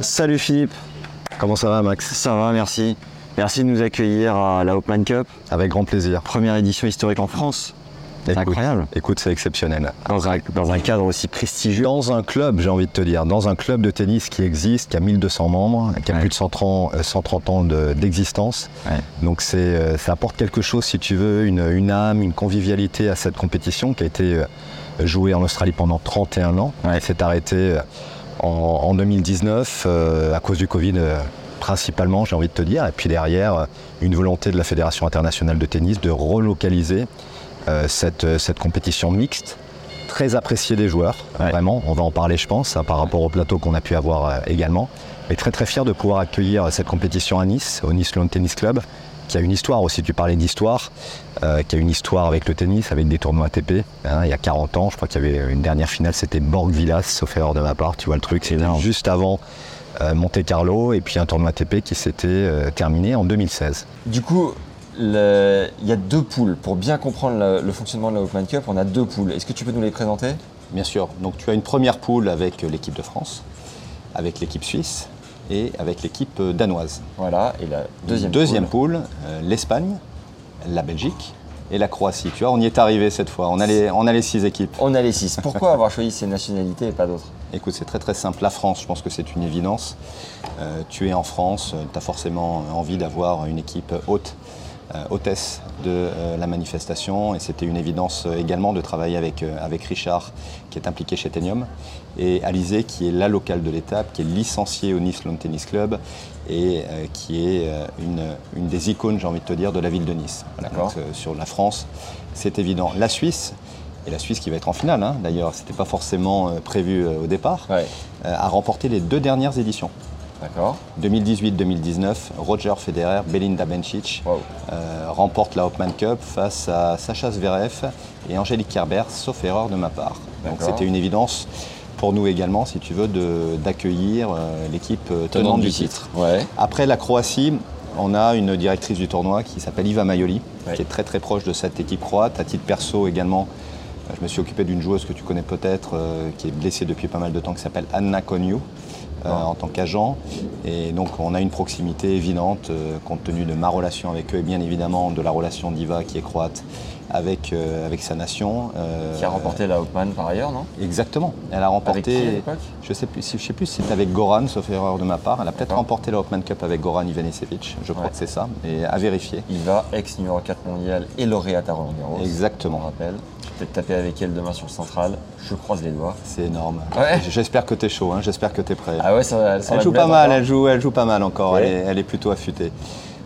Salut Philippe, Comment ça va Max? Ça va, merci. Merci de nous accueillir à la Hopman Cup, Avec grand plaisir. première édition historique en France. C'est incroyable. Écoute, c'est exceptionnel. Dans un, dans un cadre aussi prestigieux. Dans un club, j'ai envie de te dire, dans un club de tennis qui existe, qui a 1200 membres, qui a Ouais. plus de 130 ans, euh, 130 ans de- d'existence. Ouais. Donc c'est, euh, ça apporte quelque chose, si tu veux, une, une âme, une convivialité à cette compétition qui a été euh, jouée en Australie pendant 31 ans. Ouais. Elle s'est arrêtée en, en 2019 euh, à cause du Covid. euh, principalement, j'ai envie de te dire, et puis derrière, euh, une volonté de la Fédération internationale de tennis de relocaliser euh, cette, cette compétition mixte, très appréciée des joueurs, Ouais. vraiment, on va en parler je pense, hein, par rapport au plateau qu'on a pu avoir euh, également, et très très fier de pouvoir accueillir cette compétition à Nice, au Nice Lawn Tennis Club, qui a une histoire aussi, tu parlais d'histoire, euh, qui a une histoire avec le tennis, avec des tournois ATP, hein, il y a 40 ans, je crois qu'il y avait une dernière finale, c'était Borg-Villas, sauf erreur de ma part, tu vois le truc, c'était juste avant euh, Monte Carlo, et puis un tournoi ATP qui s'était euh, terminé en 2016. Du coup, le- il y a deux poules. Pour bien comprendre le, le fonctionnement de la Open Cup, on a deux poules. Est-ce que tu peux nous les présenter? Bien sûr. Donc tu as une première poule avec l'équipe de France, avec l'équipe suisse et avec l'équipe euh, danoise. Voilà. Et la deuxième, Deuxième poule. poule, euh, l'Espagne, la Belgique et la Croatie. Tu vois, on y est arrivé cette fois. On a les, on a les six équipes. On a les six. Pourquoi avoir choisi ces nationalités et pas d'autres? Écoute, c'est très très simple. La France, je pense que c'est une évidence. Euh, tu es en France, tu as forcément envie d'avoir une équipe haute, euh, hôtesse de euh, la manifestation. Et c'était une évidence également de travailler avec, avec Richard, qui est impliqué chez Tenium, et Alizé, qui est la locale de l'étape, qui est licenciée au Nice Lawn Tennis Club et euh, qui est euh, une, une des icônes, j'ai envie de te dire, de la ville de Nice. Donc, euh, sur la France, c'est évident. La Suisse, et la Suisse qui va être en finale, hein, d'ailleurs, c'était pas forcément prévu au départ, Ouais. a remporté les deux dernières éditions. D'accord. 2018-2019, Roger Federer, Belinda Bencic Wow. euh, remportent la Hopman Cup face à Sacha Zverev et Angélique Kerber, sauf erreur de ma part. Donc c'était une évidence pour nous également, si tu veux, d'accueillir euh, l'équipe euh, tenante du titre. Ouais. Après la Croatie, on a une directrice du tournoi qui s'appelle Iva Maioli, Ouais. qui est très très proche de cette équipe croate. À titre perso également, euh, je me suis occupé d'une joueuse que tu connais peut-être, euh, qui est blessée depuis pas mal de temps, qui s'appelle Anna Konyu. euh, en tant qu'agent et donc on a une proximité évidente euh, compte tenu de ma relation avec eux et bien évidemment de la relation d'Iva qui est croate avec, euh, avec sa nation. euh, Qui a remporté la Open par ailleurs, non? Exactement. Elle a remporté. Avec qui, à Je sais plus. si- Je sais plus si c'était avec Goran, sauf erreur de ma part. Elle a peut-être remporté la Hopman Cup avec Goran Ivanisevic. Je crois Ouais. que c'est ça. Et à vérifier. Il va ex numéro 4 mondial et lauréate à Roland Garros. Exactement. Rappelle. Je vais peut-être taper avec elle demain sur le central. Je croise les doigts. C'est énorme. Ouais. J'espère que tu es chaud. hein. J'espère que tu es prêt. Ah ouais, ça, elle, joue pas mal, encore elle joue, elle joue pas mal encore, Ok. elle, est, elle est plutôt affûtée.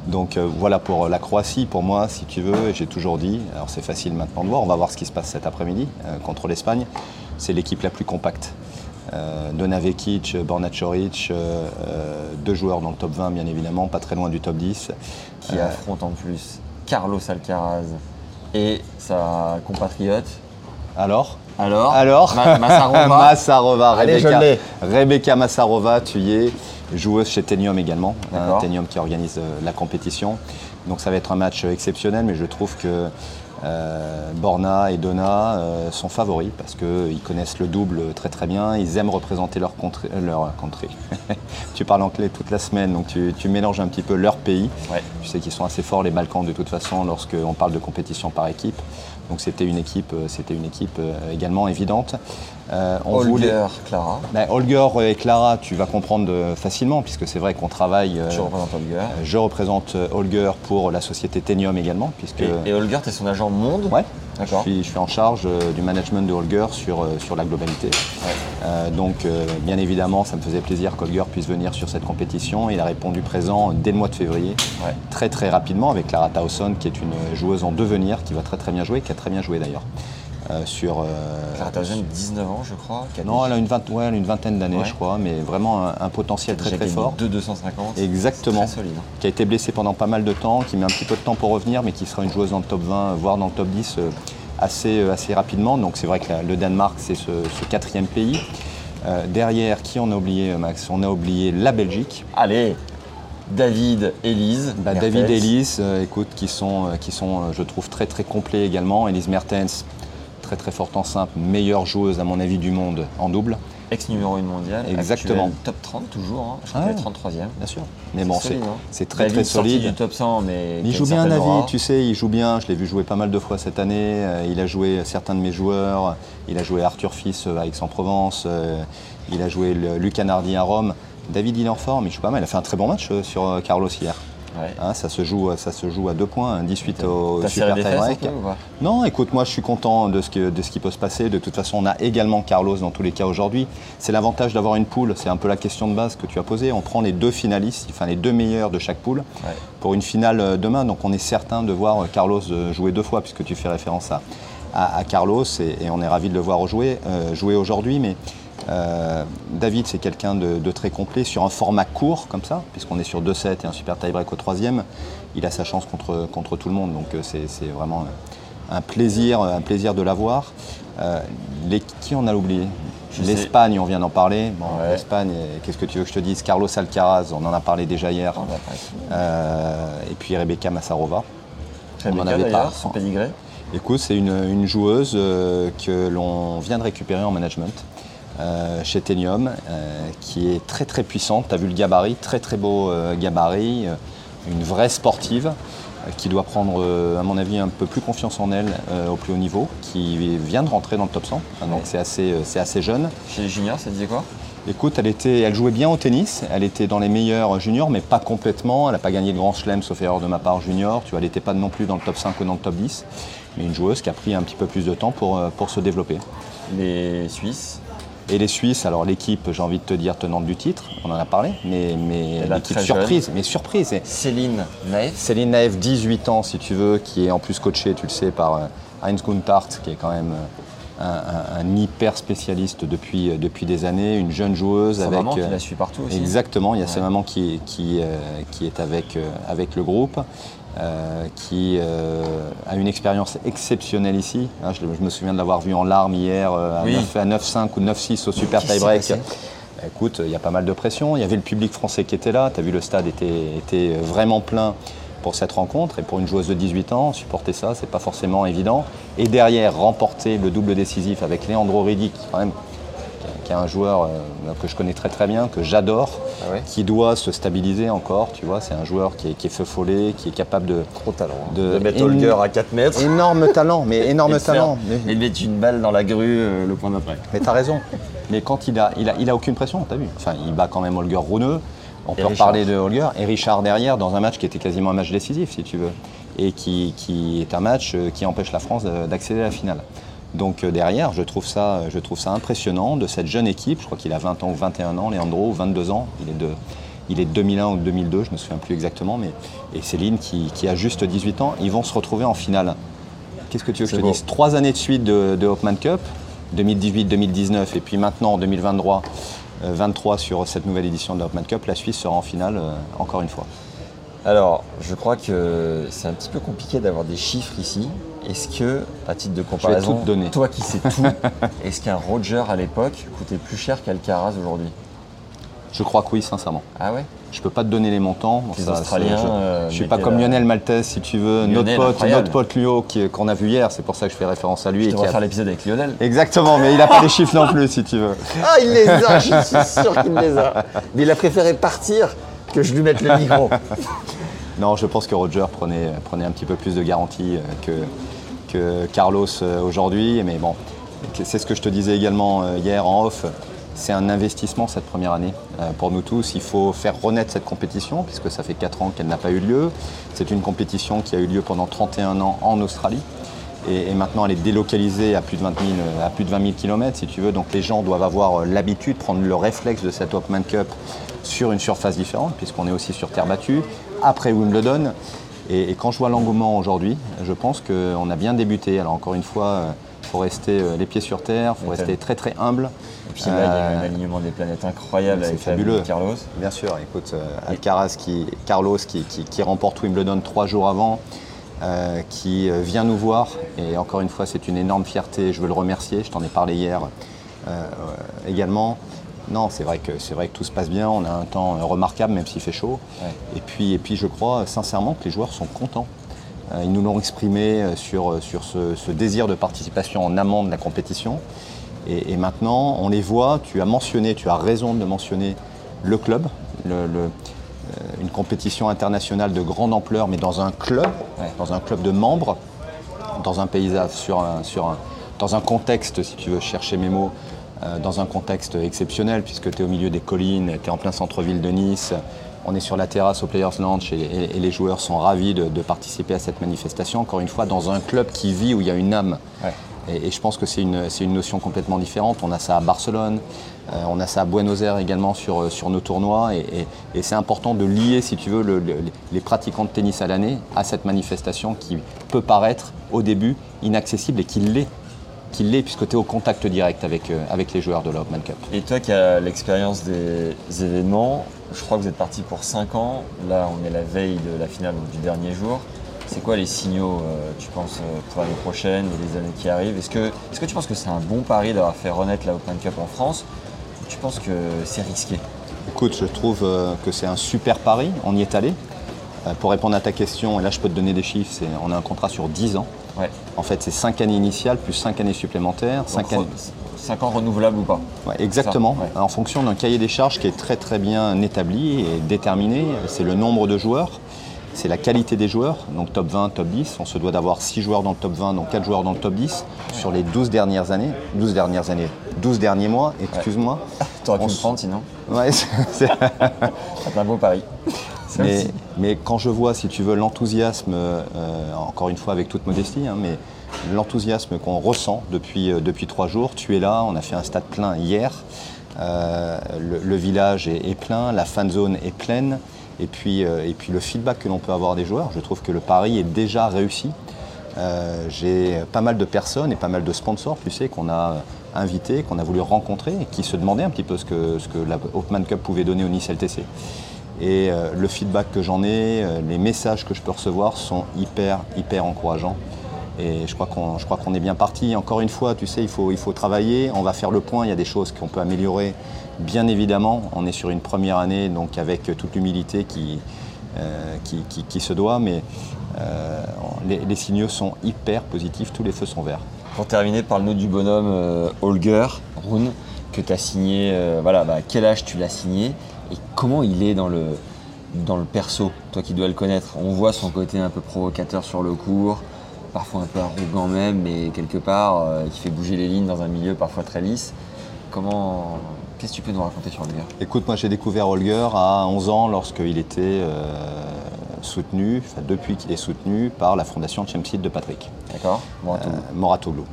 Donc euh, voilà pour la Croatie, pour moi, si tu veux, et j'ai toujours dit, alors c'est facile maintenant de voir, on va voir ce qui se passe cet après-midi euh, contre l'Espagne, c'est l'équipe la plus compacte. Euh, Dona Vekic, Borna euh, euh, deux joueurs dans le top 20 bien évidemment, pas très loin du top 10. Qui Euh, affronte en plus Carlos Alcaraz et sa compatriote. alors Alors Alors Ma- Massarova. Massarova, Allez, je Rebecca, Massarova, tu y es, joueuse chez Tenium également, D'accord. Tenium qui organise euh, la compétition. Donc ça va être un match euh, exceptionnel, mais je trouve que euh, Borna et Donna euh, sont favoris parce qu'ils connaissent le double très très bien, ils aiment représenter leur contrée. euh, leur contrée. tu parles anglais toute la semaine, donc tu, tu mélanges un petit peu leur pays. Ouais. Tu sais qu'ils sont assez forts les Balkans de toute façon lorsqu'on parle de compétition par équipe. Donc c'était une équipe, euh, c'était une équipe euh, également évidente. Euh, on Holger, voulait- Clara. Ben, Holger et Clara, tu vas comprendre euh, facilement puisque c'est vrai qu'on travaille. euh, Je représente Holger. je représente Holger pour la société Tenium également puisque. Et, et Holger, tu es son agent monde Ouais. D'accord. Je suis, je suis en charge du management de Holger sur, sur la globalité. Euh, donc, bien évidemment, ça me faisait plaisir qu'Holger puisse venir sur cette compétition. Il a répondu présent dès le mois de février, Ouais. très très rapidement, avec Clara Towson, qui est une joueuse en devenir, qui va très très bien jouer, qui a très bien joué d'ailleurs. Euh, sur. euh, Clara Townsend, 19 ans, je crois. non, elle a une, vingt- ouais, elle a une vingtaine d'années, Ouais. je crois, mais vraiment un, un potentiel très très fort. 2 250. Exactement. C'est très solide. hein. Qui a été blessée pendant pas mal de temps, qui met un petit peu de temps pour revenir, mais qui sera une joueuse dans le top 20, voire dans le top 10 euh, assez, euh, assez rapidement. Donc c'est vrai que la- le Danemark, c'est ce, ce quatrième pays. Euh, derrière, qui on a oublié, Max? On a oublié la Belgique. Allez, David, Elise. Bah. David et Elise, euh, écoute, qui sont, euh, qui sont euh, je trouve, très très complets également. Elise Mertens, très très forte en simple, meilleure joueuse à mon avis du monde en double, Ex numéro 1 mondial. Exactement. actuel top 30 toujours. Hein. Je crois Ah qu'elle est ouais. 33e. bien sûr. Mais bon, c'est hein. c'est très David très solide. du top 100, mais. Il joue bien Navi, aura. tu sais, il joue bien. Je l'ai vu jouer pas mal de fois cette année. Euh, Il a joué certains de mes joueurs. Il a joué Arthur Fils euh, à Aix-en-Provence. Euh, Il a joué Luc Nardi à Rome. David, il est en forme, il joue pas mal. Il a fait un très bon match sur Carlos hier. Ouais. Hein, ça, se joue, ça se joue à deux points, un 18 au T'as serré super tie break. peu Non, écoute, moi je suis content de ce, que- de ce qui peut se passer. De toute façon, on a également Carlos dans tous les cas aujourd'hui. C'est l'avantage d'avoir une poule. C'est un peu la question de base que tu as posée. On prend les deux finalistes, enfin les deux meilleurs de chaque poule Ouais. pour une finale euh, demain. Donc on est certain de voir euh, Carlos euh, jouer deux fois, puisque tu fais référence à, à- à Carlos et, et on est ravi de le voir jouer, euh, jouer aujourd'hui. Mais euh, David, c'est quelqu'un de, de très complet sur un format court comme ça, puisqu'on est sur 2-7 et un super tie-break au troisième. Il a sa chance contre, contre tout le monde, donc euh, c'est c'est vraiment euh, un plaisir, un plaisir de l'avoir. Euh, les- qui on a oublié? L'Espagne, on vient d'en parler. Bon, Ouais. L'Espagne, qu'est-ce que tu veux que je te dise? Carlos Alcaraz, on en a parlé déjà hier. Être- Euh, et puis Rebecca Massarova. Très on en avait pas. son pédigré. Écoute, c'est une, une joueuse que l'on vient de récupérer en management chez Tenium, euh, qui est très très puissante. Tu as vu le gabarit, très très beau euh, gabarit, euh, une vraie sportive euh, qui doit prendre, euh, à mon avis, un peu plus confiance en elle euh, au plus haut niveau, qui vient de rentrer dans le top 100, Hein, donc c'est assez, euh, jeune. Chez les juniors, ça disait quoi? Écoute, elle, était, elle jouait bien au tennis, elle était dans les meilleurs juniors, mais pas complètement. Elle n'a pas gagné le grand chelem, sauf erreur de ma part, junior. Tu vois, elle n'était pas non plus dans le top 5 ou dans le top 10, mais une joueuse qui a pris un petit peu plus de temps pour, euh, pour se développer. Les Suisses? Et les Suisses, alors l'équipe, j'ai envie de te dire, tenante du titre, on en a parlé, mais, mais l'équipe surprise, mais surprise. Céline Naef. Céline Naef, 18 ans si tu veux, qui est en plus coachée, tu le sais, par euh, Heinz Guntart, qui est quand même euh, un, un- un hyper spécialiste depuis, euh, depuis des années, une jeune joueuse Sa avec. maman qui euh, la suit partout aussi. Exactement, il y a sa maman qui, qui, euh, qui est avec, euh, avec le groupe, euh, qui euh, a une expérience exceptionnelle ici. Hein, je, je me souviens de l'avoir vue en larmes hier euh, à Oui. 9 à 9-5 ou 9-6 au super qui passé? Bah, Écoute, il y a pas mal de pression. Il y avait le public français qui était là. Tu as vu, le stade était, était vraiment plein pour cette rencontre. Et pour une joueuse de 18 ans, supporter ça, c'est pas forcément évident. Et derrière, remporter le double décisif avec Leandro Riddick, quand même, qui est- un joueur euh, que je connais très très bien, que j'adore, Ah ouais qui doit se stabiliser encore. Tu vois, c'est un joueur qui est, qui est feu follet, qui est capable de. Trop talent. hein. De- De, mettre Holger à 4 mètres. Énorme talent, mais énorme talent. Et Mais, de mettre une balle dans la grue euh, le point d'après. mais t'as raison. Mais quand il a, il a, il a aucune pression, t'as vu. Enfin, il bat quand même Holger Rouneux. On peut Richard. reparler de Holger et Richard derrière dans un match qui était quasiment un match décisif, si tu veux, et qui, qui est un match euh, qui empêche la France de- d'accéder à la finale. Donc euh, derrière, je trouve, ça, je trouve ça impressionnant de cette jeune équipe. Je crois qu'il a 20 ans ou 21 ans, Leandro, ou 22 ans. Il est de, il est de 2001 ou 2002, je me souviens plus exactement. Mais, et Céline qui, qui a juste 18 ans, ils vont se retrouver en finale. Qu'est-ce que tu veux que je te dise? Trois années de suite de, de Hopman Cup, 2018-2019, et puis maintenant en 2023, euh, 23 sur cette nouvelle édition de la Hopman Cup, la Suisse sera en finale euh, encore une fois. Alors, je crois que c'est un petit peu compliqué d'avoir des chiffres ici. Est-ce que, à titre de comparaison, tout te donner. toi qui sais tout, est-ce qu'un Roger à l'époque coûtait plus cher qu'Alcaraz aujourd'hui? Je crois que oui, sincèrement. Ah ouais? Je peux pas te donner les montants. Bon, Les ça, Australiens, c'est- je, euh, je suis pas comme Lionel Maltese, si tu veux. Lionel, notre pote, notre pote Lio, qui- qu'on a vu hier, c'est pour ça que je fais référence à lui. Je et qui devrais a- faire l'épisode avec Lionel. Exactement, mais il n'a pas les chiffres non plus, si tu veux. Ah, il les a, je suis sûr qu'il les a. Mais il a préféré partir que je lui mette le micro. Non, je pense que Roger prenait, prenait un petit peu plus de garantie euh, que, Carlos euh, aujourd'hui. Mais bon, c'est ce que je te disais également euh, hier en off. C'est un investissement cette première année euh, pour nous tous. Il faut faire renaître cette compétition puisque ça fait 4 ans qu'elle n'a pas eu lieu. C'est une compétition qui a eu lieu pendant 31 ans en Australie. Et, maintenant, elle est délocalisée à plus de 20 000, euh, à plus de 20 000 km, si tu veux. Donc les gens doivent avoir l'habitude, prendre le réflexe de cette Hopman Cup sur une surface différente, puisqu'on est aussi sur terre battue, après Wimbledon. Et, et quand je vois l'engouement aujourd'hui, je pense qu'on a bien débuté. Alors encore une fois, euh, faut rester euh, les pieds sur terre, il faut rester très très humble. Et puis là, il y a Euh, un alignement des planètes incroyable avec fabuleux. Carlos. Bien sûr, écoute, euh, Alcaraz qui, Carlos qui, qui- qui remporte Wimbledon trois jours avant, euh, qui euh, vient nous voir. Et encore une fois, c'est une énorme fierté. Je veux le remercier. Je t'en ai parlé hier euh, euh, également. Non, c'est vrai, que, c'est vrai que tout se passe bien. On a un temps remarquable, même s'il fait chaud. Ouais. Et, puis, et puis, je crois sincèrement que les joueurs sont contents. Euh, Ils nous l'ont exprimé euh, sur, euh, sur ce, ce désir de participation en amont de la compétition. Et, et maintenant, on les voit, tu as mentionné, tu as raison de mentionner le club, le- le- une compétition internationale de grande ampleur, mais dans un club, Ouais. dans un club de membres, dans un paysage, sur un, sur un- dans un contexte, si tu veux chercher mes mots, euh, dans un contexte exceptionnel, puisque tu es au milieu des collines, tu es en plein centre-ville de Nice, on est sur la terrasse au Players Lounge et, et- et les joueurs sont ravis de, de participer à cette manifestation, encore une fois, dans un club qui vit, où il y a une âme. Ouais. Et, et je pense que c'est une, une notion complètement différente. On a ça à Barcelone, euh, on a ça à Buenos Aires également sur, euh, sur nos tournois. Et, et- et c'est important de lier, si tu veux, le- le- les pratiquants de tennis à l'année à cette manifestation qui peut paraître au début inaccessible et qui l'est. Qui l'est puisque tu es au contact direct avec, euh, avec les joueurs de la Open Cup. Et toi qui as l'expérience des événements, je crois que vous êtes parti pour 5 ans. Là, on est la veille de la finale donc du dernier jour. C'est quoi les signaux, euh, tu penses, euh, pour l'année prochaine et les années qui arrivent? Est-ce que, est que tu penses que c'est un bon pari d'avoir fait renaître la Open Cup en France? Ou tu penses que c'est risqué? Écoute, je trouve euh, que c'est un super pari, on y est allé. Euh, Pour répondre à ta question, et là je peux te donner des chiffres, c'est- on a un contrat sur 10 ans. Ouais. En fait, c'est 5 années initiales plus 5 années supplémentaires. Donc, cinq années- 5 ans renouvelables ou pas Ouais, exactement, Ça, ouais. en fonction d'un cahier des charges qui est très très bien établi et déterminé. C'est le nombre de joueurs, c'est la qualité des joueurs, donc top 20, top 10. On se doit d'avoir 6 joueurs dans le top 20, donc 4 joueurs dans le top 10 sur les 12 dernières années. 12 dernières années, 12 derniers mois, excuse-moi. T'aurais pu On me s- prendre sinon Ouais, C'est un beau pari. Mais, mais quand je vois, si tu veux, l'enthousiasme, euh, encore une fois avec toute modestie, hein, mais l'enthousiasme qu'on ressent depuis, euh, depuis trois jours, tu es là, on a fait un stade plein hier, euh, le, le village est, est plein, la fan zone est pleine, et puis, euh, et puis le feedback que l'on peut avoir des joueurs, je trouve que le pari est déjà réussi. Euh, J'ai pas mal de personnes et pas mal de sponsors, tu sais, qu'on a invités, qu'on a voulu rencontrer et qui se demandaient un petit peu ce que, ce que la Open Cup pouvait donner au Nice LTC. Et euh, le feedback que j'en ai, euh, les messages que je peux recevoir sont hyper, hyper encourageants. Et je crois qu'on est bien parti. Encore une fois, tu sais, il faut, il faut travailler. On va faire le point. Il y a des choses qu'on peut améliorer, bien évidemment. On est sur une première année, donc avec toute l'humilité qui, euh, qui, qui- se doit. Mais les, signaux sont hyper positifs. Tous les feux sont verts. Pour terminer, parle-nous du bonhomme Holger Rune que tu as signé. voilà, bah, quel âge tu l'as signé? Et comment il est dans le, dans le perso, toi qui dois le connaître? On voit son côté un peu provocateur sur le court, parfois un peu arrogant même, mais quelque part euh, qui fait bouger les lignes dans un milieu parfois très lisse. Comment, qu'est-ce que tu peux nous raconter sur Holger Écoute, moi j'ai découvert Holger à 11 ans lorsqu'il était euh, soutenu, enfin, depuis qu'il est soutenu par la fondation Chemseed de Patrick. D'accord Morato. Euh, Moratoglou.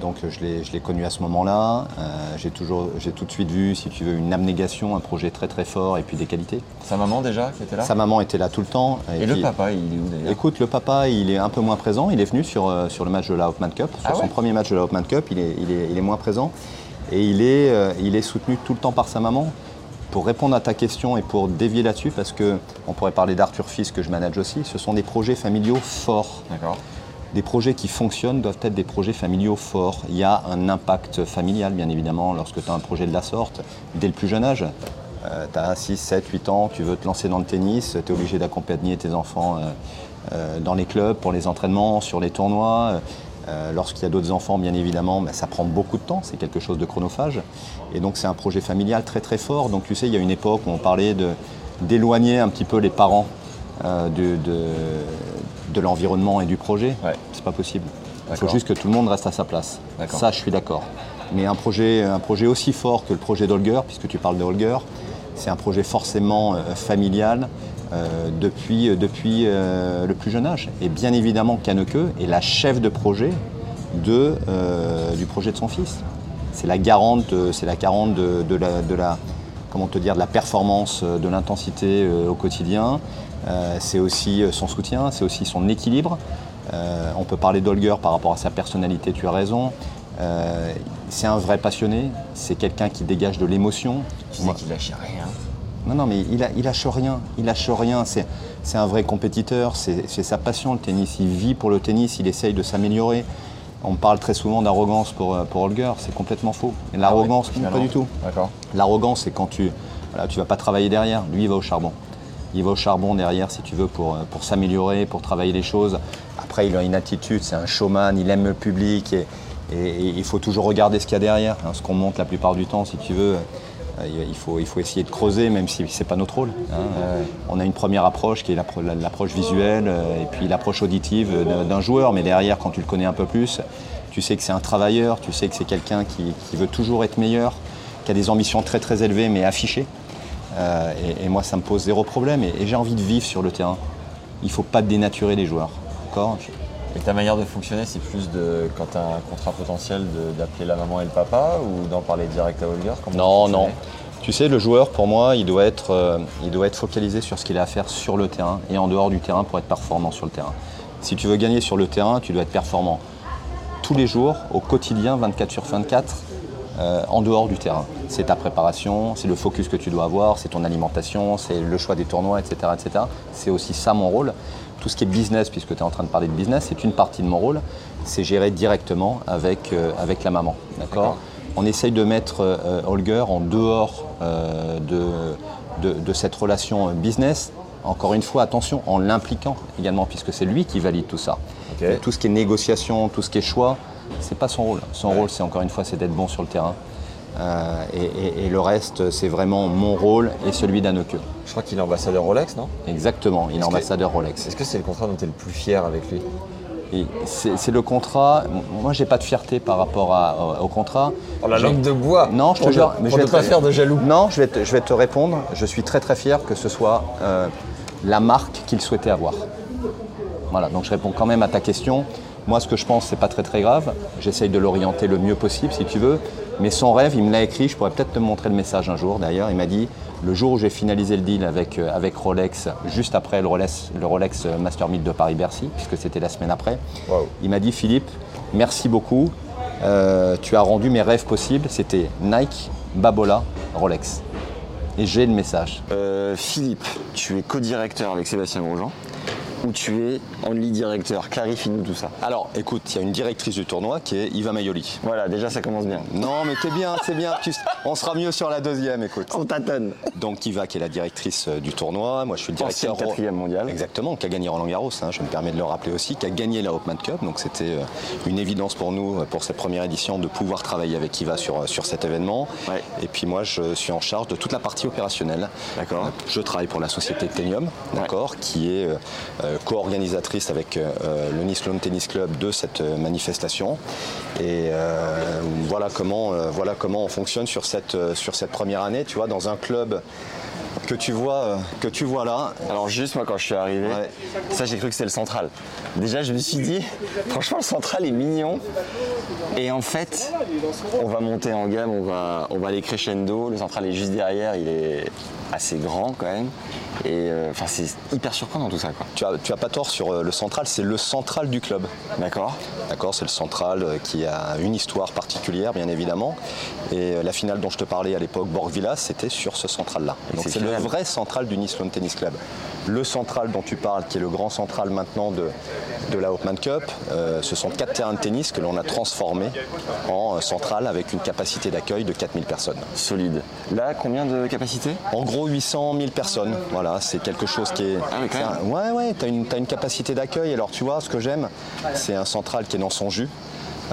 Donc je l'ai connu à ce moment-là. Euh, j'ai tout de suite vu, si tu veux, une abnégation, un projet très très fort et puis des qualités. Sa maman déjà qui était là? Sa maman était là tout le temps. Et, le puis- papa, il est où d'ailleurs? Écoute, le papa, il est un peu moins présent. Il est venu sur, euh, sur le match de la Hopman Cup, sur Ah son premier match de la Hopman Cup. Il est, il est- il est moins présent. Et il est, euh, il est soutenu tout le temps par sa maman. Pour répondre à ta question et pour dévier là-dessus, parce que on pourrait parler d'Arthur Fils que je manage aussi, ce sont des projets familiaux forts. D'accord. Des projets qui fonctionnent doivent être des projets familiaux forts. Il y a un impact familial, bien évidemment, lorsque tu as un projet de la sorte, dès le plus jeune âge. tu as 6, 7, 8 ans, tu veux te lancer dans le tennis, tu es obligé d'accompagner tes enfants euh, euh, dans les clubs, pour les entraînements, sur les tournois. Euh, Lorsqu'il y a d'autres enfants, bien évidemment, ben, ça prend beaucoup de temps, c'est quelque chose de chronophage. Et donc c'est un projet familial très très fort. Donc tu sais, il y a une époque où on parlait d'éloigner un petit peu les parents de, de l'environnement et du projet. Ouais. C'est pas possible. Il faut juste que tout le monde reste à sa place. Ça, je suis d'accord. Mais un projet, un projet aussi fort que le projet d'Holger, puisque tu parles de Holger, c'est un projet forcément euh, familial euh, depuis, euh, depuis euh, le plus jeune âge. Et bien évidemment, Kaneke est la chef de projet de, du projet de son fils. C'est la garante, c'est la garante de, de la, de la- comment te dire, de la performance, de l'intensité au quotidien. Euh, c'est aussi euh, son soutien, c'est aussi son équilibre. Euh, on peut parler d'Holger par rapport à sa personnalité, tu as raison. C'est un vrai passionné, c'est quelqu'un qui dégage de l'émotion. Tu disais qu'il lâchait rien. Non, non, mais il, a, il lâche rien. Il lâche rien. C'est, c'est un vrai compétiteur. C'est, c'est sa passion, le tennis. Il vit pour le tennis. Il essaye de s'améliorer. On parle très souvent d'arrogance pour, pour Holger. C'est complètement faux. Et l'arrogance, non, pas du tout. D'accord. L'arrogance, c'est quand tu voilà, tu vas pas travailler derrière. Lui, il va au charbon. Il va au charbon derrière, si tu veux, pour, euh, pour s'améliorer, pour travailler les choses. Après, il a une attitude, c'est un showman, il aime le public et, il faut toujours regarder ce qu'il y a derrière. hein, ce qu'on monte la plupart du temps, si tu veux. euh, Il faut, essayer de creuser, même si c'est pas notre rôle. hein. On a une première approche qui est l'appro- l'approche visuelle euh, et puis l'approche auditive d'un- d'un joueur. Mais derrière, quand tu le connais un peu plus, tu sais que c'est un travailleur, tu sais que c'est quelqu'un qui, qui veut toujours être meilleur, qui a des ambitions très très élevées mais affichées. Euh, et, et moi, ça me pose zéro problème. Et, et j'ai envie de vivre sur le terrain. Il ne faut pas dénaturer les joueurs. D'accord Et ta manière de fonctionner, c'est plus de quand tu as un contrat potentiel d'appeler la maman et le papa ou d'en parler direct à Holger? Non, non. Tu sais, le joueur, pour moi, il doit, être, euh, il doit être focalisé sur ce qu'il a à faire sur le terrain et en dehors du terrain pour être performant sur le terrain. Si tu veux gagner sur le terrain, tu dois être performant tous les jours, au quotidien, 24 sur 24, euh, en dehors du terrain. C'est ta préparation, c'est le focus que tu dois avoir, c'est ton alimentation, c'est le choix des tournois, etc. etc. C'est aussi ça mon rôle. Tout ce qui est business, puisque tu es en train de parler de business, c'est une partie de mon rôle. C'est gérer directement avec, euh, avec la maman. D'accord? On essaye de mettre euh, Holger en dehors de, de, de cette relation business. Encore une fois, attention, en l'impliquant également, puisque c'est lui qui valide tout ça. Tout ce qui est négociation, tout ce qui est choix, c'est pas son rôle. Son rôle, c'est encore une fois, c'est d'être bon sur le terrain. Euh, et, et- et le reste, c'est vraiment mon rôle et celui d'Anneke. Je crois qu'il est ambassadeur Rolex, non? Exactement, il est que- ambassadeur Rolex. Est-ce que c'est le contrat dont tu es le plus fier avec lui? C'est le contrat. Moi, j'ai pas de fierté par rapport à- au, au contrat. Oh, la langue de bois Non, je te jure. pour je ne vais pas faire de jaloux. Non, je vais, te, je vais te répondre. Je suis très très fier que ce soit euh, la marque qu'il souhaitait avoir. Voilà, donc je réponds quand même à ta question. Moi, ce que je pense, c'est pas très très grave. J'essaye de l'orienter le mieux possible, si tu veux. Mais son rêve, il me l'a écrit. Je pourrais peut-être te montrer le message un jour. D'ailleurs, il m'a dit le jour où j'ai finalisé le deal avec, euh, avec Rolex, juste après le Rolex, le Rolex Master 1000 de Paris-Bercy, puisque c'était la semaine après, il m'a dit Philippe, merci beaucoup. Euh, tu as rendu mes rêves possibles. C'était Nike, Babola, Rolex. Et j'ai le message. Euh, Philippe, tu es co-directeur avec Sébastien Grosjean ou tu es only directeur Clarifie-nous tout ça. Alors, écoute, il y a une directrice du tournoi qui est Iva Maioli. Voilà, déjà ça commence bien. Non, mais t'es bien, c'est bien. Tu- On sera mieux sur la deuxième, écoute. On tâtonne. Donc Iva qui est la directrice euh, du tournoi, moi je suis le Ancienne directeur quatrième mondiale. Exactement, qui a gagné Roland Garros, hein, je me permets de le rappeler aussi, qui a gagné la Hopman Cup, donc c'était euh, une évidence pour nous euh, pour cette première édition de pouvoir travailler avec Iva sur, sur cet événement. Ouais. Et puis moi je suis en charge de toute la partie opérationnelle. D'accord. Je travaille pour la société Tenium, d'accord, qui est euh, co-organisatrice avec euh, euh, le Nice Lawn Tennis Club de cette euh, manifestation. Et euh, voilà, comment, euh, voilà comment on fonctionne sur cette, euh, sur cette première année, tu vois, dans un club que tu vois, euh, que tu vois là. Alors juste moi quand je suis arrivé, Ouais. ça j'ai cru que c'était le central. Déjà je me suis dit, franchement le central est mignon. Et en fait, on va monter en gamme, on va, on va aller crescendo. Le central est juste derrière, il est assez grand quand même. Et euh, enfin c'est hyper surprenant tout ça quoi. Tu as, tu as pas tort sur euh, le central, c'est le central du club. D'accord D'accord, c'est le central euh, qui a une histoire particulière, bien évidemment. Et la finale dont je te parlais à l'époque, Borg-Villas, c'était sur ce central-là. Donc c'est le vrai central du Nice Lawn Tennis Club. Le central dont tu parles, qui est le grand central maintenant de, de la Hopman Cup, euh, ce sont quatre terrains de tennis que l'on a transformés en centrale avec une capacité d'accueil de 4000 personnes. Solide. Là, combien de capacité En gros, 800 000 personnes. Voilà, c'est quelque chose qui est. Ah oui, quand même. un- Ouais, ouais, t'as une, t'as une capacité d'accueil. Alors, tu vois, ce que j'aime, c'est un central qui est dans son jus.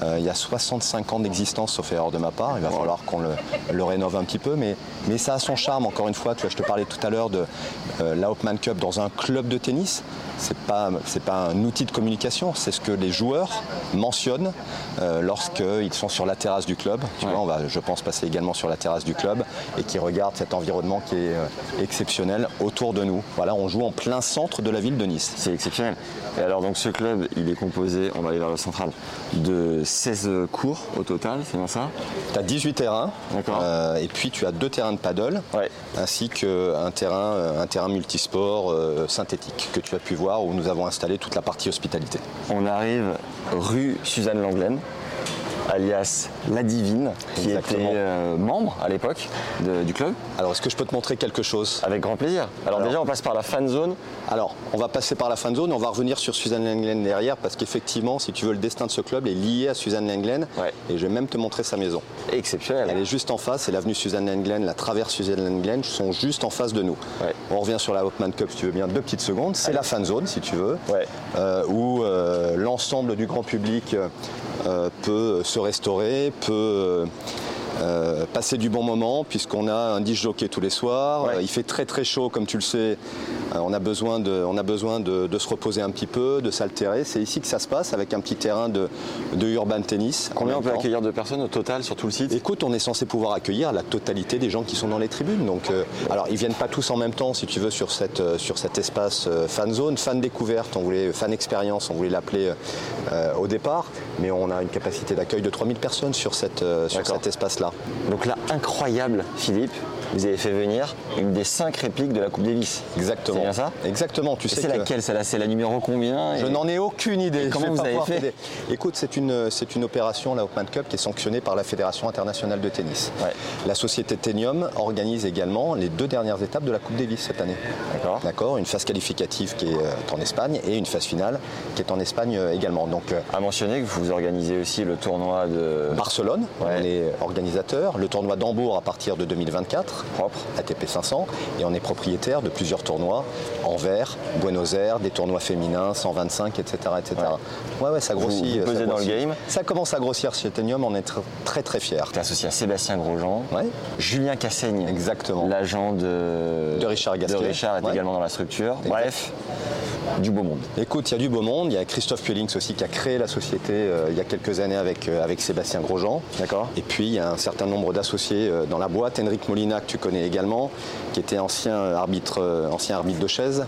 Euh, il y a 65 ans d'existence, sauf erreur de ma part. Il va falloir qu'on le, rénove un petit peu, mais, mais ça a son charme. Encore une fois, tu vois, je te parlais tout à l'heure de euh, la Hopman Cup dans un club de tennis. C'est pas, pas un outil de communication, c'est ce que les joueurs mentionnent euh, lorsqu'ils sont sur la terrasse du club. Tu vois, on va, je pense, passer également sur la terrasse du club et qui regardent cet environnement qui est euh, exceptionnel autour de nous. Voilà, on joue en plein centre de la ville de Nice. C'est exceptionnel. Et alors donc ce club, il est composé, on va aller vers le central, de 16 cours au total, c'est bien ça Tu as 18 terrains. Euh, et puis tu as deux terrains de paddle. Ouais. Ainsi qu'un terrain, euh, un terrain multisport euh, synthétique que tu as pu voir où nous avons installé toute la partie hospitalité. On arrive rue Suzanne Langlaine, alias La Divine, qui Exactement. était euh, membre à l'époque du club. Alors est-ce que je peux te montrer quelque chose? Avec grand plaisir. Alors, Alors- déjà, on passe par la fan zone. Alors, on va passer par la fan zone, on va revenir sur Suzanne Lenglen derrière parce qu'effectivement, si tu veux, le destin de ce club est lié à Suzanne Lenglen Ouais. et je vais même te montrer sa maison. Exceptionnel. Elle est juste en face, c'est l'avenue Suzanne Lenglen, la traverse Suzanne Lenglen sont juste en face de nous. Ouais. On revient sur la Hopman Cup si tu veux bien, deux petites secondes. C'est la fan zone si tu veux, Ouais. euh, où euh, l'ensemble du grand public peut se restaurer, peut euh, passer du bon moment puisqu'on a un disc jockey tous les soirs. Ouais. Euh, il fait très très chaud comme tu le sais. Euh, on a besoin, de, on a besoin de, de se reposer un petit peu, de s'altérer. C'est ici que ça se passe avec un petit terrain de, de urban tennis. en Combien on peut accueillir de personnes au total sur tout le site Écoute, on est censé pouvoir accueillir la totalité des gens qui sont dans les tribunes. Donc, alors, ils viennent pas tous en même temps, si tu veux, sur, cette, sur cet espace fan zone, fan découverte, on voulait fan expérience, on voulait l'appeler au départ, mais on a une capacité d'accueil de 3000 personnes sur, cette, sur cet espace-là. Donc là, incroyable, Philippe, vous avez fait venir une des cinq répliques de la Coupe Davis. Exactement. C'est bien ça Exactement. Tu Et sais c'est que- laquelle celle-là? C'est la numéro combien? Je n'en ai aucune idée. Et comment vous avez pouvoir fait? Écoute, c'est une, c'est une opération, la Hopman Cup, qui est sanctionnée par la Fédération internationale de tennis. Ouais. La société Tenium organise également les deux dernières étapes de la Coupe Davis cette année. D'accord. D'accord? Une phase qualificative qui est euh, en Espagne et une phase finale qui est en Espagne euh, également. Donc euh, À mentionner que vous organisez aussi le tournoi de Barcelone, Ouais. on est organisateur. Le tournoi d'Hambourg à partir de 2024, propre. ATP 500. Et on est propriétaire de plusieurs tournois, Anvers, Buenos Aires, des tournois féminins, 125, etc. etc. Ouais, ouais, ça grossit. vous ça pesez dans le game. Ça commence à grossir chez Tenium, on est tr- très très fiers. T'es associé à Sébastien Grosjean, Ouais. Julien Cassaigne, Exactement. l'agent de... De Richard Gasquet. de Richard est Ouais. également dans la structure. Exact. Bref, du beau monde. Écoute, il y a du beau monde. Il y a Christophe Puelings aussi qui a créé la société euh, il y a quelques années avec, euh, avec Sébastien Grosjean. D'accord. Et puis il y a un certain nombre d'associés euh, dans la boîte. Henrik Molina, tu connais également, qui était ancien arbitre, euh, ancien arbitre de chaise,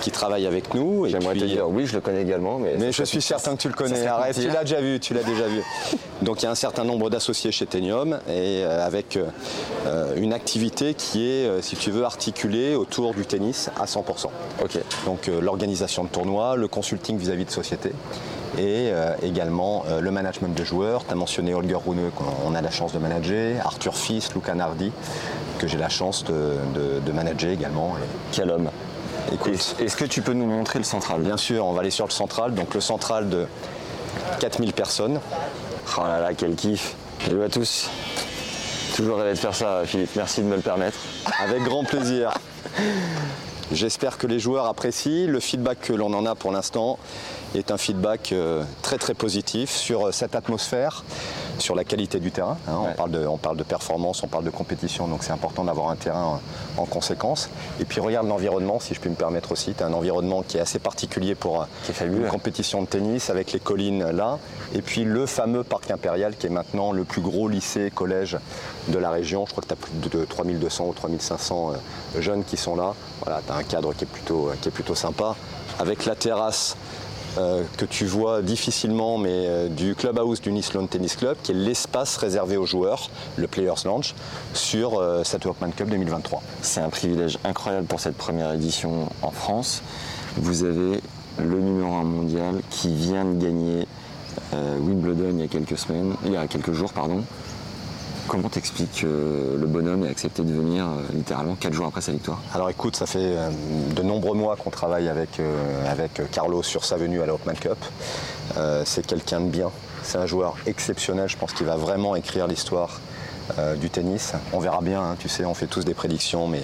qui travaille avec nous. J'aimerais te dire, oui, je le connais également, mais... Je suis certain que tu le connais. Arrête, tu l'as déjà vu, tu l'as déjà vu. Donc il y a un certain nombre d'associés chez Tenium et euh, avec euh, une activité qui est, si tu veux, articulée autour du tennis à 100%. Ok. Donc l'organisation de tournois, le consulting vis-à-vis de sociétés et euh, également euh, le management de joueurs. Tu as mentionné Holger Rune qu'on a la chance de manager, Arthur Fils, Luca Nardi, que j'ai la chance de, de- de manager également. Quel homme. écoute, Est-ce que tu peux nous montrer le central? Bien sûr, on va aller sur le central. Donc le central de 4000 personnes. Oh là là, quel kiff. Salut à tous. Toujours rêvé de faire ça, Philippe. Merci de me le permettre. Avec grand plaisir. J'espère que les joueurs apprécient. Le feedback que l'on en a pour l'instant est un feedback euh, très très positif sur euh, cette atmosphère, sur la qualité du terrain. hein. Ouais. On, parle de, on parle de performance, on parle de compétition, donc c'est important d'avoir un terrain en, en conséquence. Et puis regarde l'environnement, si je puis me permettre aussi. Tu as un environnement qui est assez particulier pour euh, Qui est une compétition de tennis avec les collines là. Et puis le fameux parc impérial qui est maintenant le plus gros lycée collège de la région. Je crois que tu as plus de 3200 ou 3500 euh, jeunes qui sont là. Voilà, tu as un cadre qui est, plutôt, euh, qui est plutôt sympa. Avec la terrasse euh, que tu vois difficilement, mais euh, du clubhouse du Nice Lawn Tennis Club, qui est l'espace réservé aux joueurs, le Players Lounge, sur cette Workman Cup 2023. C'est un privilège incroyable pour cette première édition en France. Vous avez le numéro 1 mondial qui vient de gagner euh, Wimbledon il y a quelques semaines, il y a quelques jours, pardon. Comment t'expliques que le bonhomme ait accepté de venir euh, littéralement 4 jours après sa victoire? Alors écoute, ça fait euh, de nombreux mois qu'on travaille avec, euh, avec Carlos sur sa venue à la Hopman Cup. Euh, c'est quelqu'un de bien, c'est un joueur exceptionnel, je pense qu'il va vraiment écrire l'histoire euh, du tennis. On verra bien, hein, tu sais, on fait tous des prédictions, mais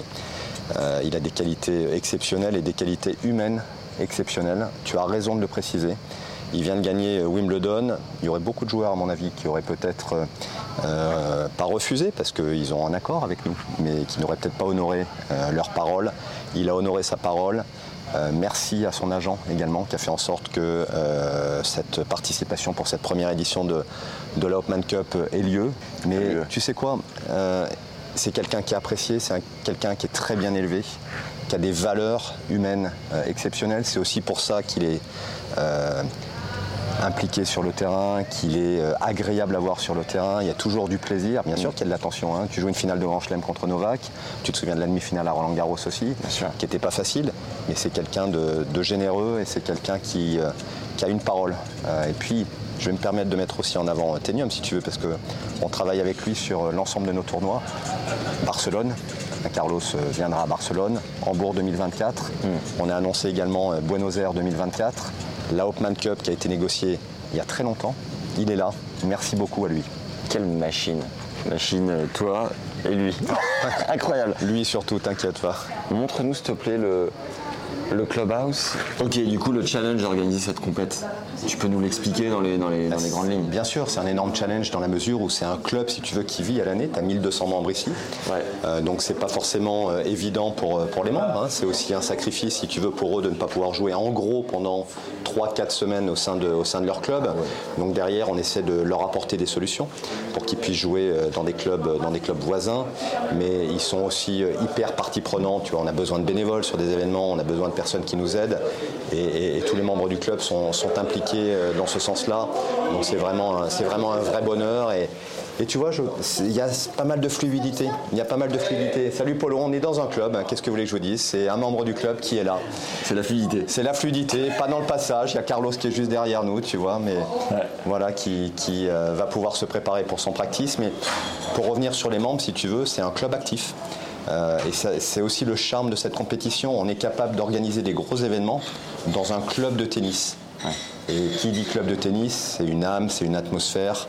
euh, il a des qualités exceptionnelles et des qualités humaines exceptionnelles. Tu as raison de le préciser. Il vient de gagner euh, Wimbledon. Il y aurait beaucoup de joueurs, à mon avis, qui auraient peut-être euh, euh, pas refusé parce qu'ils ont un accord avec nous, mais qui n'auraient peut-être pas honoré euh, leur parole. Il a honoré sa parole. Euh, merci à son agent également qui a fait en sorte que euh, cette participation pour cette première édition de, de la Hopman Cup ait lieu. Mais tu sais quoi Euh, C'est quelqu'un qui est apprécié, c'est un- quelqu'un qui est très bien élevé, qui a des valeurs humaines exceptionnelles. C'est aussi pour ça qu'il est impliqué sur le terrain, qu'il est euh, agréable à voir sur le terrain. Il y a toujours du plaisir. Bien sûr qu'il y a de l'attention. hein. Tu joues une finale de Grand Chelem contre Novak. Tu te souviens de la demi-finale à Roland Garros aussi, qui n'était pas facile. Mais c'est quelqu'un de, de généreux et c'est quelqu'un qui, euh, qui a une parole. Euh, et puis, je vais me permettre de mettre aussi en avant Tenium si tu veux, parce qu'on travaille avec lui sur l'ensemble de nos tournois. Barcelone, Carlos euh, viendra à Barcelone. Hambourg 2024. On a annoncé également Buenos Aires 2024. La Hopman Cup qui a été négociée il y a très longtemps. Il est là. Merci beaucoup à lui. Quelle machine. Machine, euh, toi et lui. Incroyable. Lui surtout, t'inquiète pas. Montre-nous s'il te plaît le, le clubhouse. Ok, du coup le challenge d'organiser cette compète. Tu peux nous l'expliquer dans les, dans, les, dans les grandes lignes Bien sûr, c'est un énorme challenge dans la mesure où c'est un club, si tu veux, qui vit à l'année. Tu as 1200 membres ici. Ouais. Euh, donc c'est pas forcément euh, évident pour, euh, pour les membres. hein. C'est aussi un sacrifice, si tu veux, pour eux de ne pas pouvoir jouer en gros pendant 3-4 semaines au sein, de, au sein de leur club. Donc derrière, on essaie de leur apporter des solutions pour qu'ils puissent jouer euh, dans des clubs, dans des clubs voisins. Mais ils sont aussi hyper partie prenante. Tu vois, on a besoin de bénévoles sur des événements, on a besoin de personnes qui nous aident. Et, et- et tous les membres du club sont, sont impliqués euh, dans ce sens-là. Donc c'est vraiment, un- c'est vraiment un vrai bonheur. Et, et tu vois, il y a pas mal de fluidité. Il y a pas mal de fluidité. Salut Polo, on est dans un club. Qu'est-ce que vous voulez que je vous dise? C'est un membre du club qui est là. C'est la fluidité. C'est la fluidité, pas dans le passage. Il y a Carlos qui est juste derrière nous, tu vois, mais voilà, qui, qui, euh, va pouvoir se préparer pour son practice. Mais pour revenir sur les membres, si tu veux, c'est un club actif. Euh, et ça- c'est aussi le charme de cette compétition. On est capable d'organiser des gros événements dans un club de tennis. Et qui dit club de tennis, c'est une âme, c'est une atmosphère,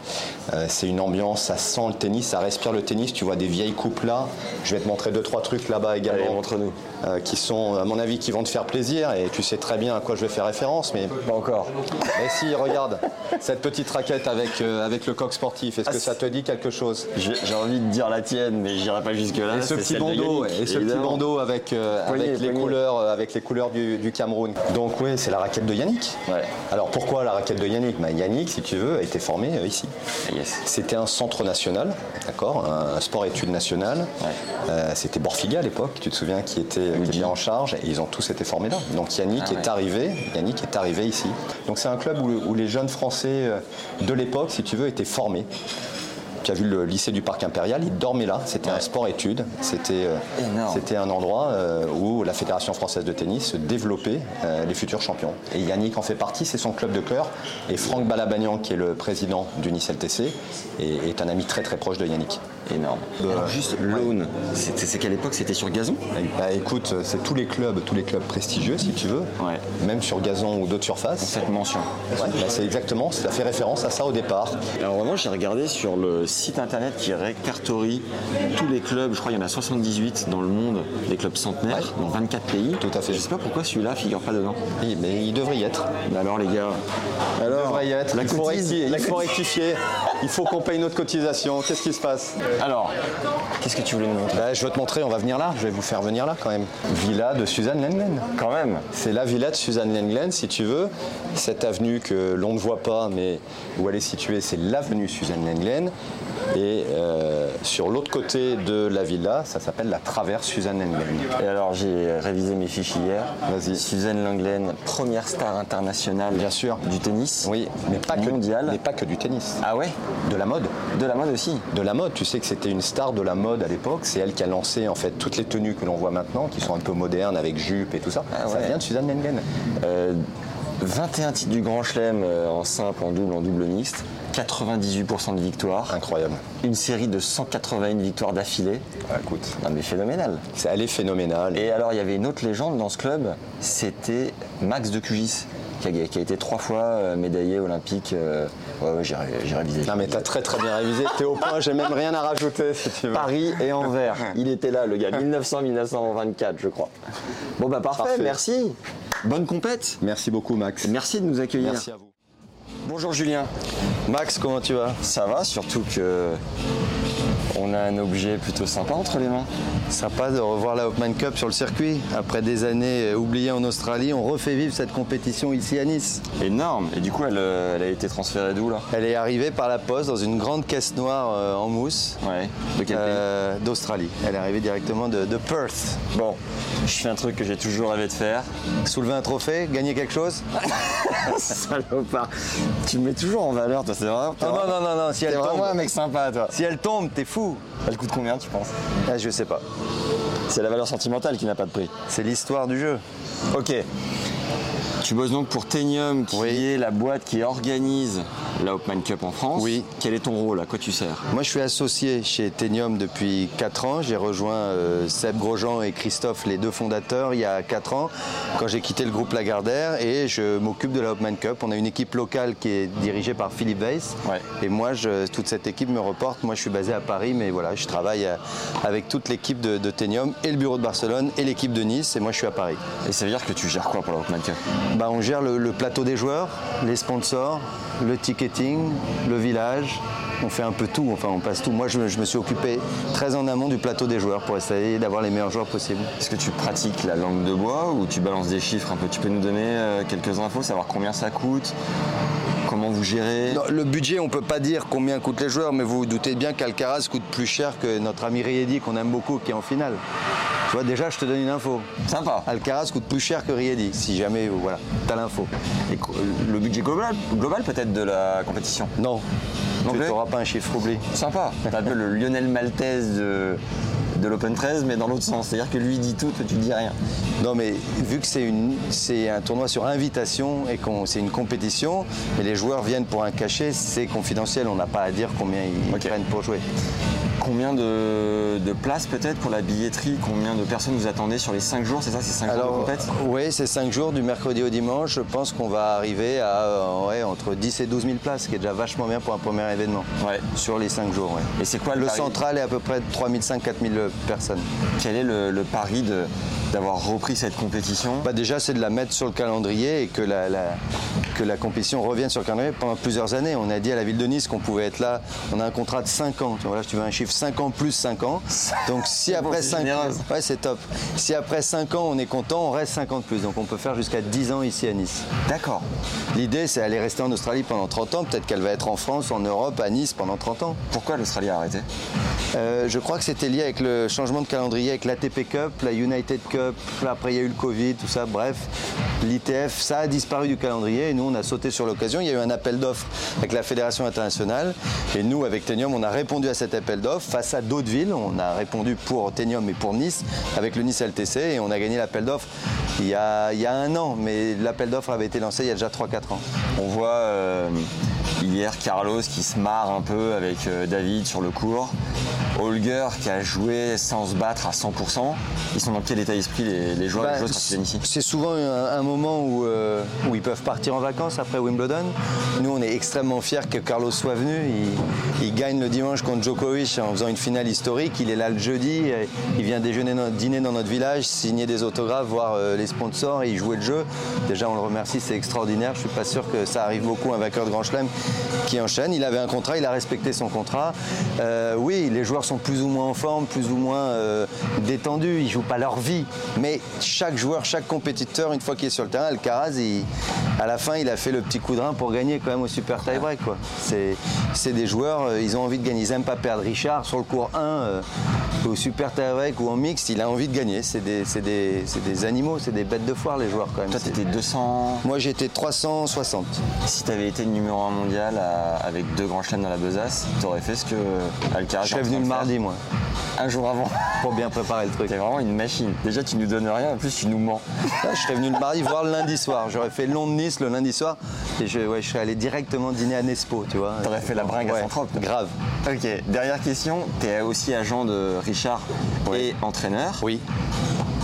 euh, c'est une ambiance, ça sent le tennis, ça respire le tennis. Tu vois des vieilles coupes là. Je vais te montrer deux trois trucs là-bas également. Allez, montre-nous. Euh, qui sont, à mon avis, qui vont te faire plaisir. Et tu sais très bien à quoi je vais faire référence, mais Pas encore. mais si, regarde cette petite raquette avec euh, avec le coq sportif. Est-ce Ah, que ça te dit quelque chose? J'ai envie de dire la tienne, mais j'irai pas jusque-là. et ce petit bandeau, Yannick, et ce petit bandeau avec, euh, Poignée, avec les couleurs, avec les couleurs du, du Cameroun. Donc oui, c'est la raquette de Yannick. Ouais. Alors pourquoi la raquette de Yannick Bah, Yannick, si tu veux, a été formé euh, ici. Yes. C'était un centre national, d'accord, un, un sport-études national. Ouais. Euh, C'était Borfiga à l'époque, tu te souviens, qui était, qui était en charge, et ils ont tous été formés là. Donc Yannick Ah ouais. est arrivé, Yannick est arrivé ici. Donc c'est un club où, où les jeunes Français euh, de l'époque, si tu veux, étaient formés. Tu as vu le lycée du Parc Impérial, ils dormaient là. C'était un sport-études. C'était euh, c'était un endroit euh, où la Fédération française de tennis développait euh, les futurs champions. Et Yannick en fait partie, c'est son club de cœur. Et Franck Balabagnan, qui est le président du Nice LTC, est, est un ami très très proche de Yannick. Énorme. Euh, Alors juste l'aune, c'était- c'est qu'à l'époque c'était sur gazon? Bah, écoute, c'est tous les clubs, tous les clubs prestigieux, si tu veux, Ouais. même sur gazon ou d'autres surfaces. Cette mention. Ouais, bah, c'est exactement, ça fait référence à ça au départ. Alors vraiment, j'ai regardé sur le site internet qui répertorie tous les clubs, je crois qu'il y en a 78 dans le monde, des clubs centenaires, Ouais. dans 24 pays. Tout à fait. Je sais pas pourquoi celui-là figure pas dedans. Oui, mais il devrait y être. Mais alors les gars, Il alors devrait y être. la il faut, il rectifier. Il faut qu'on paye notre cotisation. Qu'est-ce qui se passe? Alors, qu'est-ce que tu voulais nous montrer Bah, Je vais te montrer, on va venir là. Je vais vous faire venir là quand même. Villa de Suzanne Lenglen. Quand même. C'est la villa de Suzanne Lenglen, si tu veux. Cette avenue que l'on ne voit pas, mais où elle est située, c'est l'avenue Suzanne Lenglen. Et euh, sur l'autre côté de la villa, ça s'appelle la traverse Suzanne Lenglen. Et alors j'ai révisé mes fiches hier. Vas-y. Suzanne Langlaine, première star internationale Bien sûr. du tennis. Oui, mais pas que, mondial. mais pas que du tennis. Ah ouais? De la mode. De la mode aussi. de la mode. Tu sais que c'était une star de la mode à l'époque. C'est elle qui a lancé en fait toutes les tenues que l'on voit maintenant, qui sont un peu modernes avec jupe et tout ça. Ah Ça vient de Suzanne Lenglen. Euh, 21 titres du Grand Chelem euh, en simple, en double, en double mixte. 98% de victoires. Incroyable. Une série de 181 victoires d'affilée. Ah, écoute, Non mais phénoménal. c'est- elle est phénoménale. Et alors il y avait une autre légende dans ce club, c'était Max de Cugis, qui a, qui a été trois fois euh, médaillé olympique. euh, ouais, ouais, j'ai ré- j'ai révisé. Non mais t'as très très bien révisé. T'es au point. J'ai même rien à rajouter si tu veux. Paris et Anvers. Il était là, le gars, 1900-1924, je crois. Bon, bah parfait, Parfait. merci. Bonne compète. Merci beaucoup Max. Merci de nous accueillir. Merci à vous. Bonjour Julien. Max, comment tu vas? Ça va, surtout que On a un objet plutôt sympa entre les mains. Sympa de revoir la Hopman Cup sur le circuit. Après des années euh, oubliées en Australie, on refait vivre cette compétition ici à Nice. Énorme. Et du coup, elle, euh, elle a été transférée d'où là? Elle est arrivée par la poste dans une grande caisse noire euh, en mousse Ouais. De quel euh, d'Australie. Elle est arrivée directement de, de Perth. Bon, je fais un truc que j'ai toujours rêvé de faire. Soulever un trophée, gagner quelque chose? Salopard. Tu me mets toujours en valeur, toi, c'est vrai Non, non, non, non, non, si elle vraiment un tombe, mec sympa, toi. si elle tombe, t'es fou. Elle coûte combien, tu penses? Ah, je sais pas. C'est la valeur sentimentale qui n'a pas de prix. C'est l'histoire du jeu. Ok. Tu bosses donc pour Tenium, qui Oui. est la boîte qui organise la Hopman Cup en France. Oui. Quel est ton rôle À quoi tu sers? Moi, je suis associé chez Tenium depuis 4 ans. J'ai rejoint euh, Seb Grosjean et Christophe, les deux fondateurs, il y a 4 ans, quand j'ai quitté le groupe Lagardère. Et je m'occupe de la Hopman Cup. On a une équipe locale qui est dirigée par Philippe Weiss. Ouais. Et moi, je- toute cette équipe me reporte. Moi, je suis basé à Paris, mais voilà, je travaille euh, avec toute l'équipe de, de Tenium et le bureau de Barcelone et l'équipe de Nice. Et moi, je suis à Paris. Et ça veut dire que tu gères quoi pour la Hopman Cup? Bah, on gère le, le plateau des joueurs, les sponsors, le ticketing, le village. On fait un peu tout, enfin on passe tout. Moi je, me- je me suis occupé très en amont du plateau des joueurs pour essayer d'avoir les meilleurs joueurs possibles. Est-ce que tu pratiques la langue de bois ou tu balances des chiffres un peu? Tu peux nous donner euh, quelques infos, savoir combien ça coûte Comment vous gérez? Non, le budget, on ne peut pas dire combien coûtent les joueurs, mais vous vous doutez bien qu'Alcaraz coûte plus cher que notre ami Riedi qu'on aime beaucoup qui est en finale. Tu vois, déjà je te donne une info. Sympa. Alcaraz coûte plus cher que Riedi, si jamais, voilà, t'as l'info. Et co- le budget global, global peut-être de la compétition? Non, Non tu n'auras pas un chiffre, oublie. Sympa. T'as un peu le Lionel Maltese de, de l'Open 13, mais dans l'autre sens. C'est-à-dire que lui dit tout, toi tu dis rien. Non, mais vu que c'est un tournoi sur invitation et qu'on c'est une compétition, et les joueurs viennent pour un cachet, c'est confidentiel. On n'a pas à dire combien ils Ok. prennent pour jouer. Combien de, de places peut-être pour la billetterie? Combien de personnes vous attendez sur les 5 jours? C'est ça, c'est 5 jours de compète? oui, c'est 5 jours du mercredi au dimanche. Je pense qu'on va arriver à euh, ouais, entre 10 et 12 000 places, ce qui est déjà vachement bien pour un premier événement. Ouais. Sur les 5 jours, ouais. Et c'est quoi le, Le central est à peu près de 3 500 4 000 personnes. Quel est le, le pari de- d'avoir repris cette compétition? Bah déjà, c'est de la mettre sur le calendrier et que la, la- que la compétition revienne sur le calendrier pendant plusieurs années. On a dit à la ville de Nice qu'on pouvait être là. On a un contrat de 5 ans. Tu vois, là, si tu veux un chiffre 5 ans plus 5 ans. Donc si après c'est 5 généreux. ans, ouais, c'est top. Si après 5 ans on est content, on reste 5 ans de plus. Donc on peut faire jusqu'à 10 ans ici à Nice. D'accord. L'idée, c'est d'aller rester en Australie pendant 30 ans. Peut-être qu'elle va être en France, en Europe, à Nice pendant 30 ans. Pourquoi l'Australie a arrêté? Euh, je crois que c'était lié avec le changement de calendrier avec l'ATP Cup, la United Cup, après il y a eu le Covid, tout ça, bref. L'ITF, ça a disparu du calendrier et nous on a sauté sur l'occasion. Il y a eu un appel d'offres avec la Fédération internationale et nous avec Tenium on a répondu à cet appel d'offres face à d'autres villes. On a répondu pour Tenium et pour Nice avec le Nice LTC et on a gagné l'appel d'offres il, y a- il y a un an, mais l'appel d'offres avait été lancé il y a déjà 3-4 ans. On voit euh, hier Carlos qui se marre un peu avec euh, David sur le cours. Holger qui a joué sans se battre à 100%. Ils sont dans quel état d'esprit les, les joueurs Bah, les joueuses quand ils viennent ici? C'est souvent un, un moment où, euh, où ils peuvent partir en vacances après Wimbledon. Nous, on est extrêmement fiers que Carlos soit venu. Il, il gagne le dimanche contre Djokovic en faisant une finale historique. Il est là le jeudi. Il vient déjeuner, dîner dans notre village, signer des autographes, voir euh, les sponsors et jouait le jeu. Déjà, on le remercie, c'est extraordinaire. Je suis pas sûr que ça arrive beaucoup un vainqueur de Grand Chelem qui enchaîne. Il avait un contrat, il a respecté son contrat. Euh, oui, les joueurs sont plus ou moins en forme, plus ou moins euh, détendus. Ils jouent pas leur vie, mais chaque joueur, chaque compétiteur, une fois qu'il est sur le terrain, Alcaraz, il- à la fin, il a fait le petit coup de rein pour gagner quand même au super tie-break. quoi. C'est, des joueurs, ils ont envie de gagner, ils n'aiment pas perdre. Richard sur le cours 1, euh, au super tie-break ou en mix, il a envie de gagner. C'est des, c'est des- c'est des animaux, c'est des bêtes de foire les joueurs quand même. Toi, t'étais 200. Moi, j'étais 360. Si t'avais été le numéro 1 mondial à- avec deux grands chelems dans la besace, t'aurais fait ce que Alcaraz Je serais venu le mardi, moi, Un jour avant. pour bien préparer le truc. T'es vraiment une machine. Déjà, tu nous donnes rien, en plus, tu nous mens. Là, je serais venu le mardi voir le lundi soir. J'aurais fait Londres-Nice le lundi soir et je, ouais, je serais allé directement dîner à Nespo, tu vois. T'aurais fait la bringue à Ouais, Saint-Trope. Grave. Ok, dernière question. T'es aussi agent de Richard et entraîneur. Oui.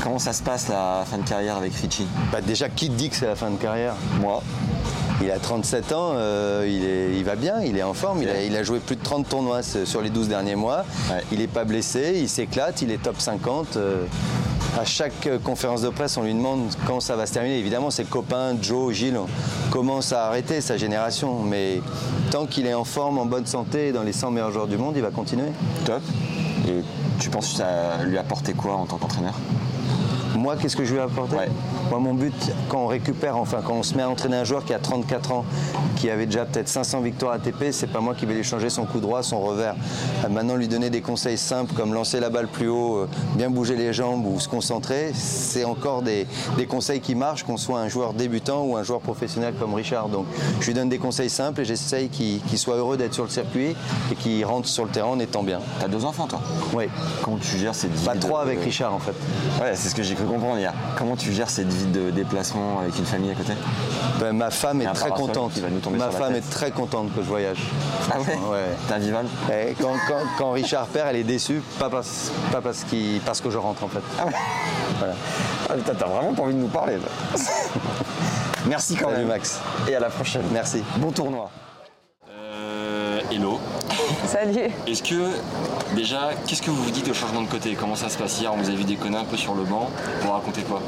Comment ça se passe la fin de carrière avec Richie? Bah, déjà, qui te dit que c'est la fin de carrière? Moi. Il a 37 ans, euh, il, est, il va bien, il est en forme, il a, il a joué plus de 30 tournois ce- sur les 12 derniers mois. Ouais. Il n'est pas blessé, il s'éclate, il est top 50. euh, à chaque euh, conférence de presse, on lui demande quand ça va se terminer. Évidemment, ses copains, Joe, Gilles, commencent à arrêter sa génération? Mais tant qu'il est en forme, en bonne santé, dans les 100 meilleurs joueurs du monde, il va continuer. Top. Et tu penses que ça lui a apporté quoi en tant qu'entraîneur? Moi, qu'est-ce que je lui ai apporté Ouais. Moi, mon but, quand on récupère, enfin, quand on se met à entraîner un joueur qui a 34 ans, qui avait déjà peut-être 500 victoires ATP, c'est pas moi qui vais lui changer son coup droit, son revers. Euh, Maintenant, lui donner des conseils simples comme lancer la balle plus haut, euh, bien bouger les jambes ou se concentrer, c'est encore des, des conseils qui marchent, qu'on soit un joueur débutant ou un joueur professionnel comme Richard. Donc, je lui donne des conseils simples et j'essaye qu'il soit heureux d'être sur le circuit et qu'il rentre sur le terrain en étant bien. T'as deux enfants, toi? Oui. Comment tu gères vie Pas de- trois avec Richard en fait. Ouais, c'est ce que j'ai cru comprendre hier. Comment tu gères cette vie de déplacement avec une famille à côté? Ben, ma femme est très contente. qui va nous tomber Ma sur la femme tête. est très contente que je voyage. Ah ouais? Ouais. Un Vival? Et quand, quand- quand Richard perd, elle est déçue, pas parce, pas parce, que je rentre en fait. Ah putain, t'as vraiment pas envie de nous parler. toi. Merci quand Salut, même. Max. Et à la prochaine. Merci. Bon tournoi. Euh, hello. Salut. Est-ce que déjà, qu'est-ce que vous vous dites au changement de côté? Comment ça se passe? Hier On vous a vu déconner un peu sur le banc. Vous racontez quoi?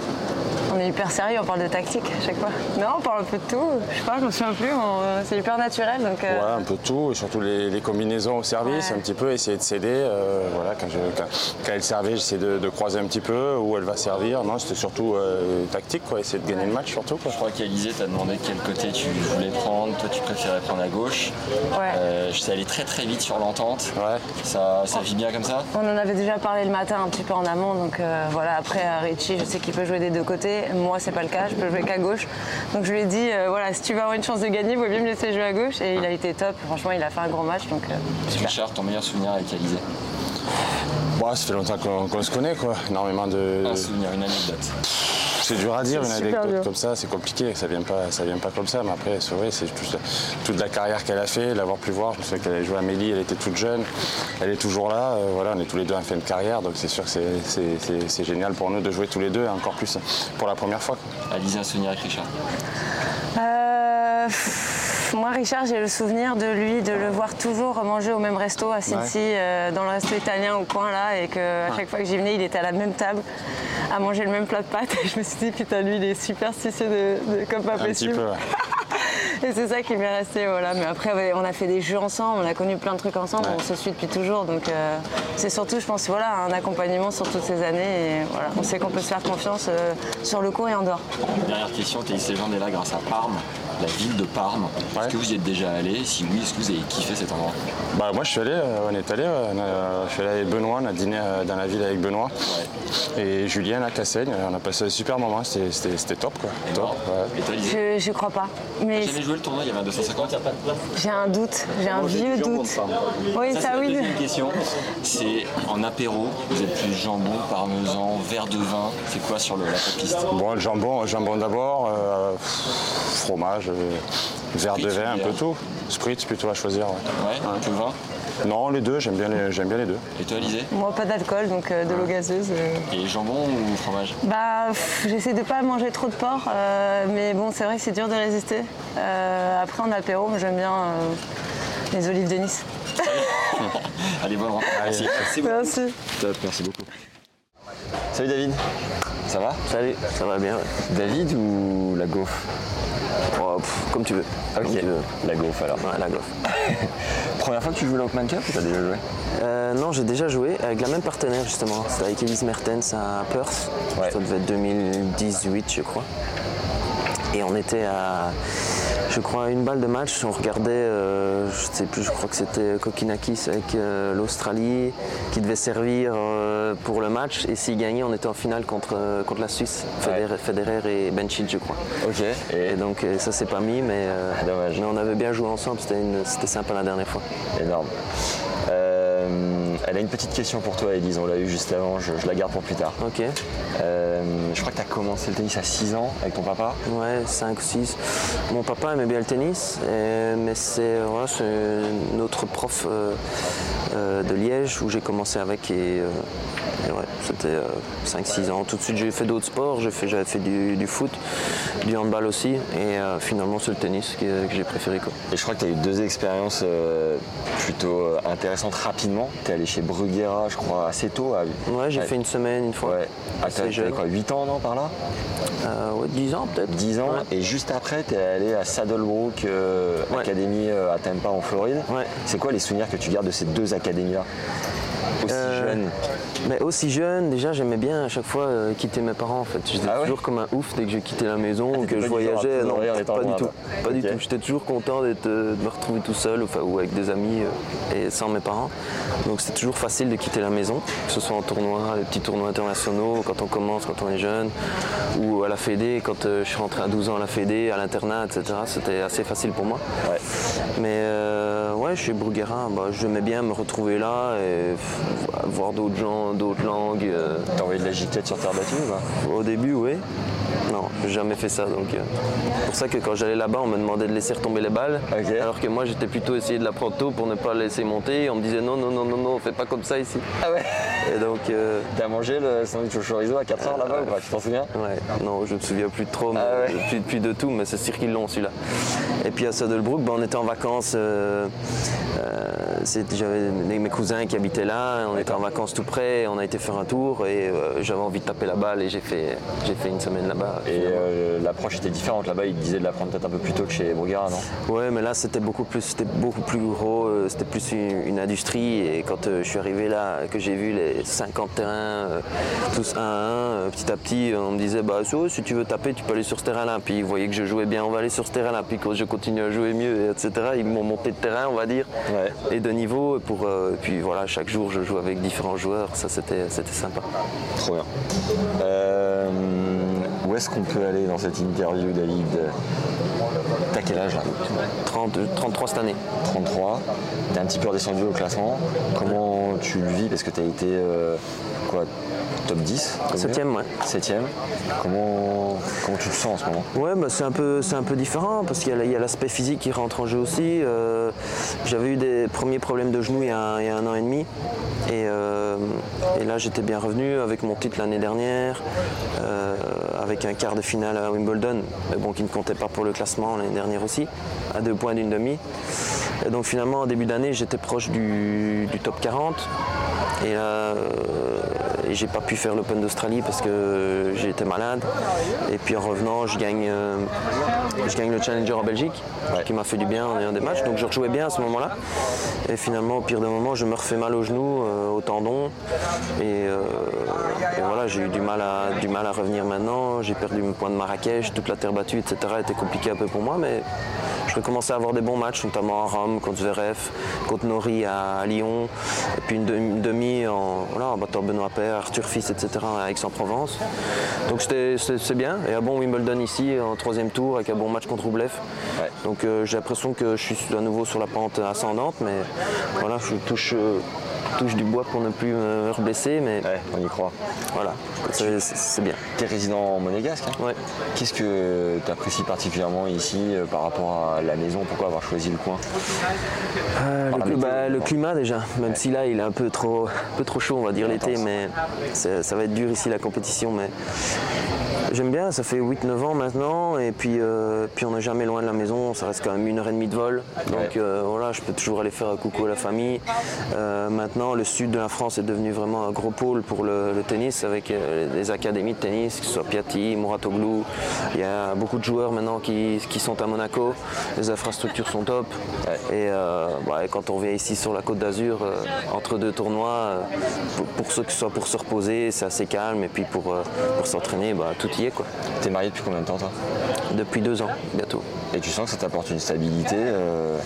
On est hyper sérieux, on parle de tactique à chaque fois. Non, on parle un peu de tout. Je sais pas, je me souviens plus. on- C'est hyper naturel. Donc, euh, Ouais, un peu de tout, et surtout les, les combinaisons au service, Ouais. un petit peu, essayer de s'aider. euh, voilà, quand, je- quand- quand elle servait, j'essayais de, de croiser un petit peu où elle va servir. Non, c'était surtout euh, tactique, quoi, essayer de gagner le match surtout. Quoi. Je crois qu'Alizé t'a demandé quel côté tu voulais prendre. Toi, tu préférais prendre à gauche. Ouais. Euh, je sais aller très très vite sur l'entente. Ouais. Ça, ça vit bien comme ça On en avait déjà parlé le matin un petit peu en amont, donc euh, voilà. Après, euh, Richie, je sais qu'il peut jouer des deux côtés. Moi, c'est pas le cas, je peux jouer qu'à gauche. Donc je lui ai dit, euh, voilà, si tu veux avoir une chance de gagner, il vaut mieux me laisser jouer à gauche. Et il a été top. Franchement, il a fait un gros match, donc euh, super. Richard, ton meilleur souvenir avec Alizé? Bon, ça fait longtemps qu'on qu'on se connaît, quoi. énormément de. Un souvenir, une anecdote. C'est dur à dire, une anecdote dur. comme ça, c'est compliqué, ça vient pas, ça vient pas comme ça. Mais après, c'est vrai, c'est toute, toute la carrière qu'elle a fait, l'avoir pu voir. Souviens qu'elle a joué à Mélie, elle était toute jeune, elle est toujours là. euh, voilà, on est tous les deux en fin de carrière, donc c'est sûr que c'est- génial pour nous de jouer tous les deux, et encore plus pour la première fois. Alizé, un souvenir avec Richard Euh, moi, Richard, j'ai le souvenir de lui, de le voir toujours manger au même resto à Cincy, euh, dans le resto italien au coin là, et qu'à chaque fois que j'y venais, il était à la même table à manger le même plat de pâtes. Et je me suis dit, putain, lui, il est superstitieux de, de- comme pas Un petit possible. peu, ouais. Et c'est ça qui m'est resté, voilà. Mais après, ouais, on a fait des jeux ensemble, on a connu plein de trucs ensemble, Ouais. on se suit depuis toujours. Donc euh, c'est surtout, je pense, voilà, un accompagnement sur toutes ces années. Et voilà, on sait qu'on peut se faire confiance euh, sur le court et en dehors. Dernière question, Légende est là grâce à Parme, la ville de Parme. Est-ce que vous y êtes déjà allé? Si oui, est-ce que vous avez kiffé cet endroit? Bah, moi je suis allé, euh, on est allé, euh, on a- je suis allé avec Benoît, on a dîné euh, dans la ville avec Benoît et Julien à Cassaigne, on a passé un super moment, c'était- top quoi. Top, ouais. Et toi, Alizé Je, je crois pas. Mais jamais joué le tournoi, il y avait un 250, il n'y a pas de place? j'ai un doute, j'ai un vieux doute. Oui, Ça, ça, c'est la oui. deuxième question. C'est en apéro, vous êtes plus jambon, parmesan, verre de vin. C'est quoi sur le, la top liste Bon, le jambon, jambon d'abord, euh, fromage, euh, verre de vin, un peu tout. Spritz plutôt à choisir. ouais. Ouais, que vin. Non, les deux, j'aime bien, les- j'aime bien les deux. Et toi, Moi, pas d'alcool, donc euh, de l'eau gazeuse. euh. Et jambon ou fromage Bah, pff, j'essaie de pas manger trop de porc, euh, mais bon, c'est vrai que c'est dur de résister. Euh, après, en apéro, j'aime bien euh, les olives de Nice. Allez, bonne rentrée. Merci. Merci beaucoup. Merci. Top, merci beaucoup. Salut David. Ça va Salut, ça va bien. ouais. David ou la gaufre? Oh, pff, comme tu veux. Ok, Comme tu veux. la gaufre alors. Ouais, la gaufre. Première fois que tu joues l'Oakman Cup ou t'as déjà joué? Euh, non, j'ai déjà joué avec la même partenaire justement. C'était avec Elise Mertens à Perth. Ouais. Ça devait être 2018, je crois. Et on était à, je crois, à une balle de match. On regardait, euh, je sais plus, je crois que c'était Kokinakis avec euh, l'Australie qui devait servir euh, pour le match. Et s'il gagnait, on était en finale contre, euh, contre la Suisse. Federer, Federer et Benchit, je crois. Ok. Et Et donc ça s'est pas mis, mais, Dommage. mais on avait bien joué ensemble, c'était sympa la dernière fois. énorme. Euh, elle a une petite question pour toi, Elise. On l'a eu juste avant. Je, je la garde pour plus tard. Ok, Euh, je crois que tu as commencé le tennis à 6 ans avec ton papa. ouais, 5 ou 6. Mon papa aimait bien le tennis, et- mais c'est notre prof euh, euh, de Liège où j'ai commencé avec et, euh, et ouais, C'était 5-6 ans. Tout de suite, j'ai fait d'autres sports. J'ai fait- J'avais fait, du, du foot, du handball aussi. Et euh, finalement, c'est le tennis que, que j'ai préféré. Quoi. Et je crois que tu as eu deux expériences euh, plutôt euh, intéressantes rapidement. Tu es allé chez Bruguera, je crois, assez tôt. À... Ouais, j'ai fait une semaine, une fois. Ouais. Ah, quoi, 8 ans, non, par là Euh, ouais, 10 ans peut-être. 10 ans. Ouais. Et juste après, tu es allé à Saddlebrook euh, Ouais. Academy euh, à Tampa en Floride. C'est quoi les souvenirs que tu gardes de ces deux académies-là? Aussi Euh, jeunes Mais aussi jeune, déjà j'aimais bien à chaque fois euh, quitter mes parents en fait. J'étais Ah ouais toujours comme un ouf dès que je quittais la maison ou t'étais que je voyageais. Non, pas du tout. Pas du tout. J'étais toujours content d'être, euh, de me retrouver tout seul enfin, ou avec des amis euh, et sans mes parents. Donc c'était toujours facile de quitter la maison, que ce soit en tournoi, les petits tournois internationaux, quand on commence, quand on est jeune, ou à la Fédé, quand euh, je suis rentré à 12 ans à la Fédé, à l'internat, etc. C'était assez facile pour moi. Ouais. Mais ouais, chez Bruguera, bah, j'aimais bien me retrouver là et voir d'autres gens, d'autres langues. Euh. T'as envoyé de la giclette sur terre battue ou pas Au début, oui. Non, j'ai jamais fait ça. Donc, euh, c'est pour ça que quand j'allais là-bas, on me demandait de laisser retomber les balles. Alors que moi, j'étais plutôt essayé de la prendre tôt pour ne pas la laisser monter. Et on me disait non, non, non, non, non, fais pas comme ça ici. Ah ouais Et donc, euh, T'as mangé le sandwich au chorizo à 4h là-bas ou pas Tu t'en souviens? Ouais, non, je me souviens plus de trop, mais, Ah ouais. plus, plus de tout, mais c'est sûr qu'ils l'ont celui-là. Et puis à Saddlebrook, ben, on était en vacances. J'avais mes cousins qui habitaient là, on était en vacances tout près, on a été faire un tour et euh, j'avais envie de taper la balle et j'ai fait, j'ai fait une semaine là-bas. Et euh, l'approche était différente là-bas, ils disaient de la prendre peut-être un peu plus tôt que chez Bruguera, non? Ouais, mais là c'était beaucoup plus, c'était beaucoup plus gros, euh, c'était plus une, une industrie. Et quand je suis arrivé là, que j'ai vu les 50 terrains, tous un à un, petit à petit, on me disait bah so, si tu veux taper, tu peux aller sur ce terrain-là. Puis ils voyaient que je jouais bien, on va aller sur ce terrain-là. Puis quand je continue à jouer mieux, et etc. Ils m'ont monté de terrain, on va dire, Ouais. et de niveau. Pour, euh, et puis voilà, chaque jour je joue avec différents joueurs. Ça c'était, c'était sympa. Trop bien. Euh, où est-ce qu'on peut aller dans cette interview, David? T'as quel âge là? 30, 33 cette année. 33. T'es un petit peu redescendu au classement. Comment tu le vis? Parce que t'as été euh, quoi Top 10 comme Septième, ouais. Septième. Comment, comment tu te sens en ce moment? Ouais, bah, c'est un peu, c'est un peu différent parce qu'il y a- l'aspect physique qui rentre en jeu aussi. Euh, J'avais eu des premiers problèmes de genoux il y a, un- il y a un an et demi. Et, euh, et là, j'étais bien revenu avec mon titre l'année dernière, euh, avec un quart de finale à Wimbledon, mais bon, qui ne comptait pas pour le classement l'année dernière aussi, à deux points d'une demi. Et donc finalement, en début d'année, j'étais proche du, du top 40. Et là, et j'ai pas pu faire l'Open d'Australie parce que j'étais malade. Et puis en revenant, je gagne, euh, je gagne le Challenger en Belgique, qui m'a fait du bien en ayant des matchs. Donc je rejouais bien à ce moment-là. Et finalement, au pire des moments, je me refais mal au genou, euh, au tendon. Et, euh, et voilà, j'ai eu du mal, à, du mal à revenir maintenant. J'ai perdu mon point de Marrakech, toute la terre battue, etc. était compliqué un peu pour moi. Mais je recommençais à avoir des bons matchs, notamment à Rome, contre Zverev, contre Nori à, à Lyon, et puis une, demi- une demi en, voilà, en battant Benoît Arthur Fils, etc. à Aix-en-Provence. Donc c'était- c'est bien. Et un bon Wimbledon ici, en troisième tour, avec un bon match contre Roublev. Ouais. Donc euh, j'ai l'impression que je suis à nouveau sur la pente ascendante, mais voilà, je touche, euh, touche du bois pour ne plus me reblesser, mais Ouais, on y croit. voilà, c'est- bien. T'es résident monégasque hein? Ouais. Qu'est-ce que tu apprécies particulièrement ici euh, par rapport à la maison? Pourquoi avoir choisi le coin? Le, météo, bah, le climat déjà, même si là il est un peu trop, un peu trop chaud on va dire l'été, mais ça va être dur ici la compétition. Mais j'aime bien, ça fait 8-9 ans maintenant, et puis, euh, puis on n'est jamais loin de la maison, ça reste quand même une heure et demie de vol. Donc Ouais. euh, voilà, je peux toujours aller faire un coucou à la famille. Euh, maintenant, le sud de la France est devenu vraiment un gros pôle pour le, le tennis avec les académies de tennis, que ce soit Piatti, Mouratoglou. Il y a beaucoup de joueurs maintenant qui, qui sont à Monaco. Les infrastructures sont top. Et, bah, et quand on vient ici sur la Côte d'Azur, entre deux tournois, pour, pour ceux que ce soit pour se reposer, c'est assez calme. Et puis pour, pour s'entraîner, bah, tout est. Quoi. T'es marié depuis combien de temps toi Depuis deux ans, bientôt. Et tu sens que ça t'apporte une stabilité euh,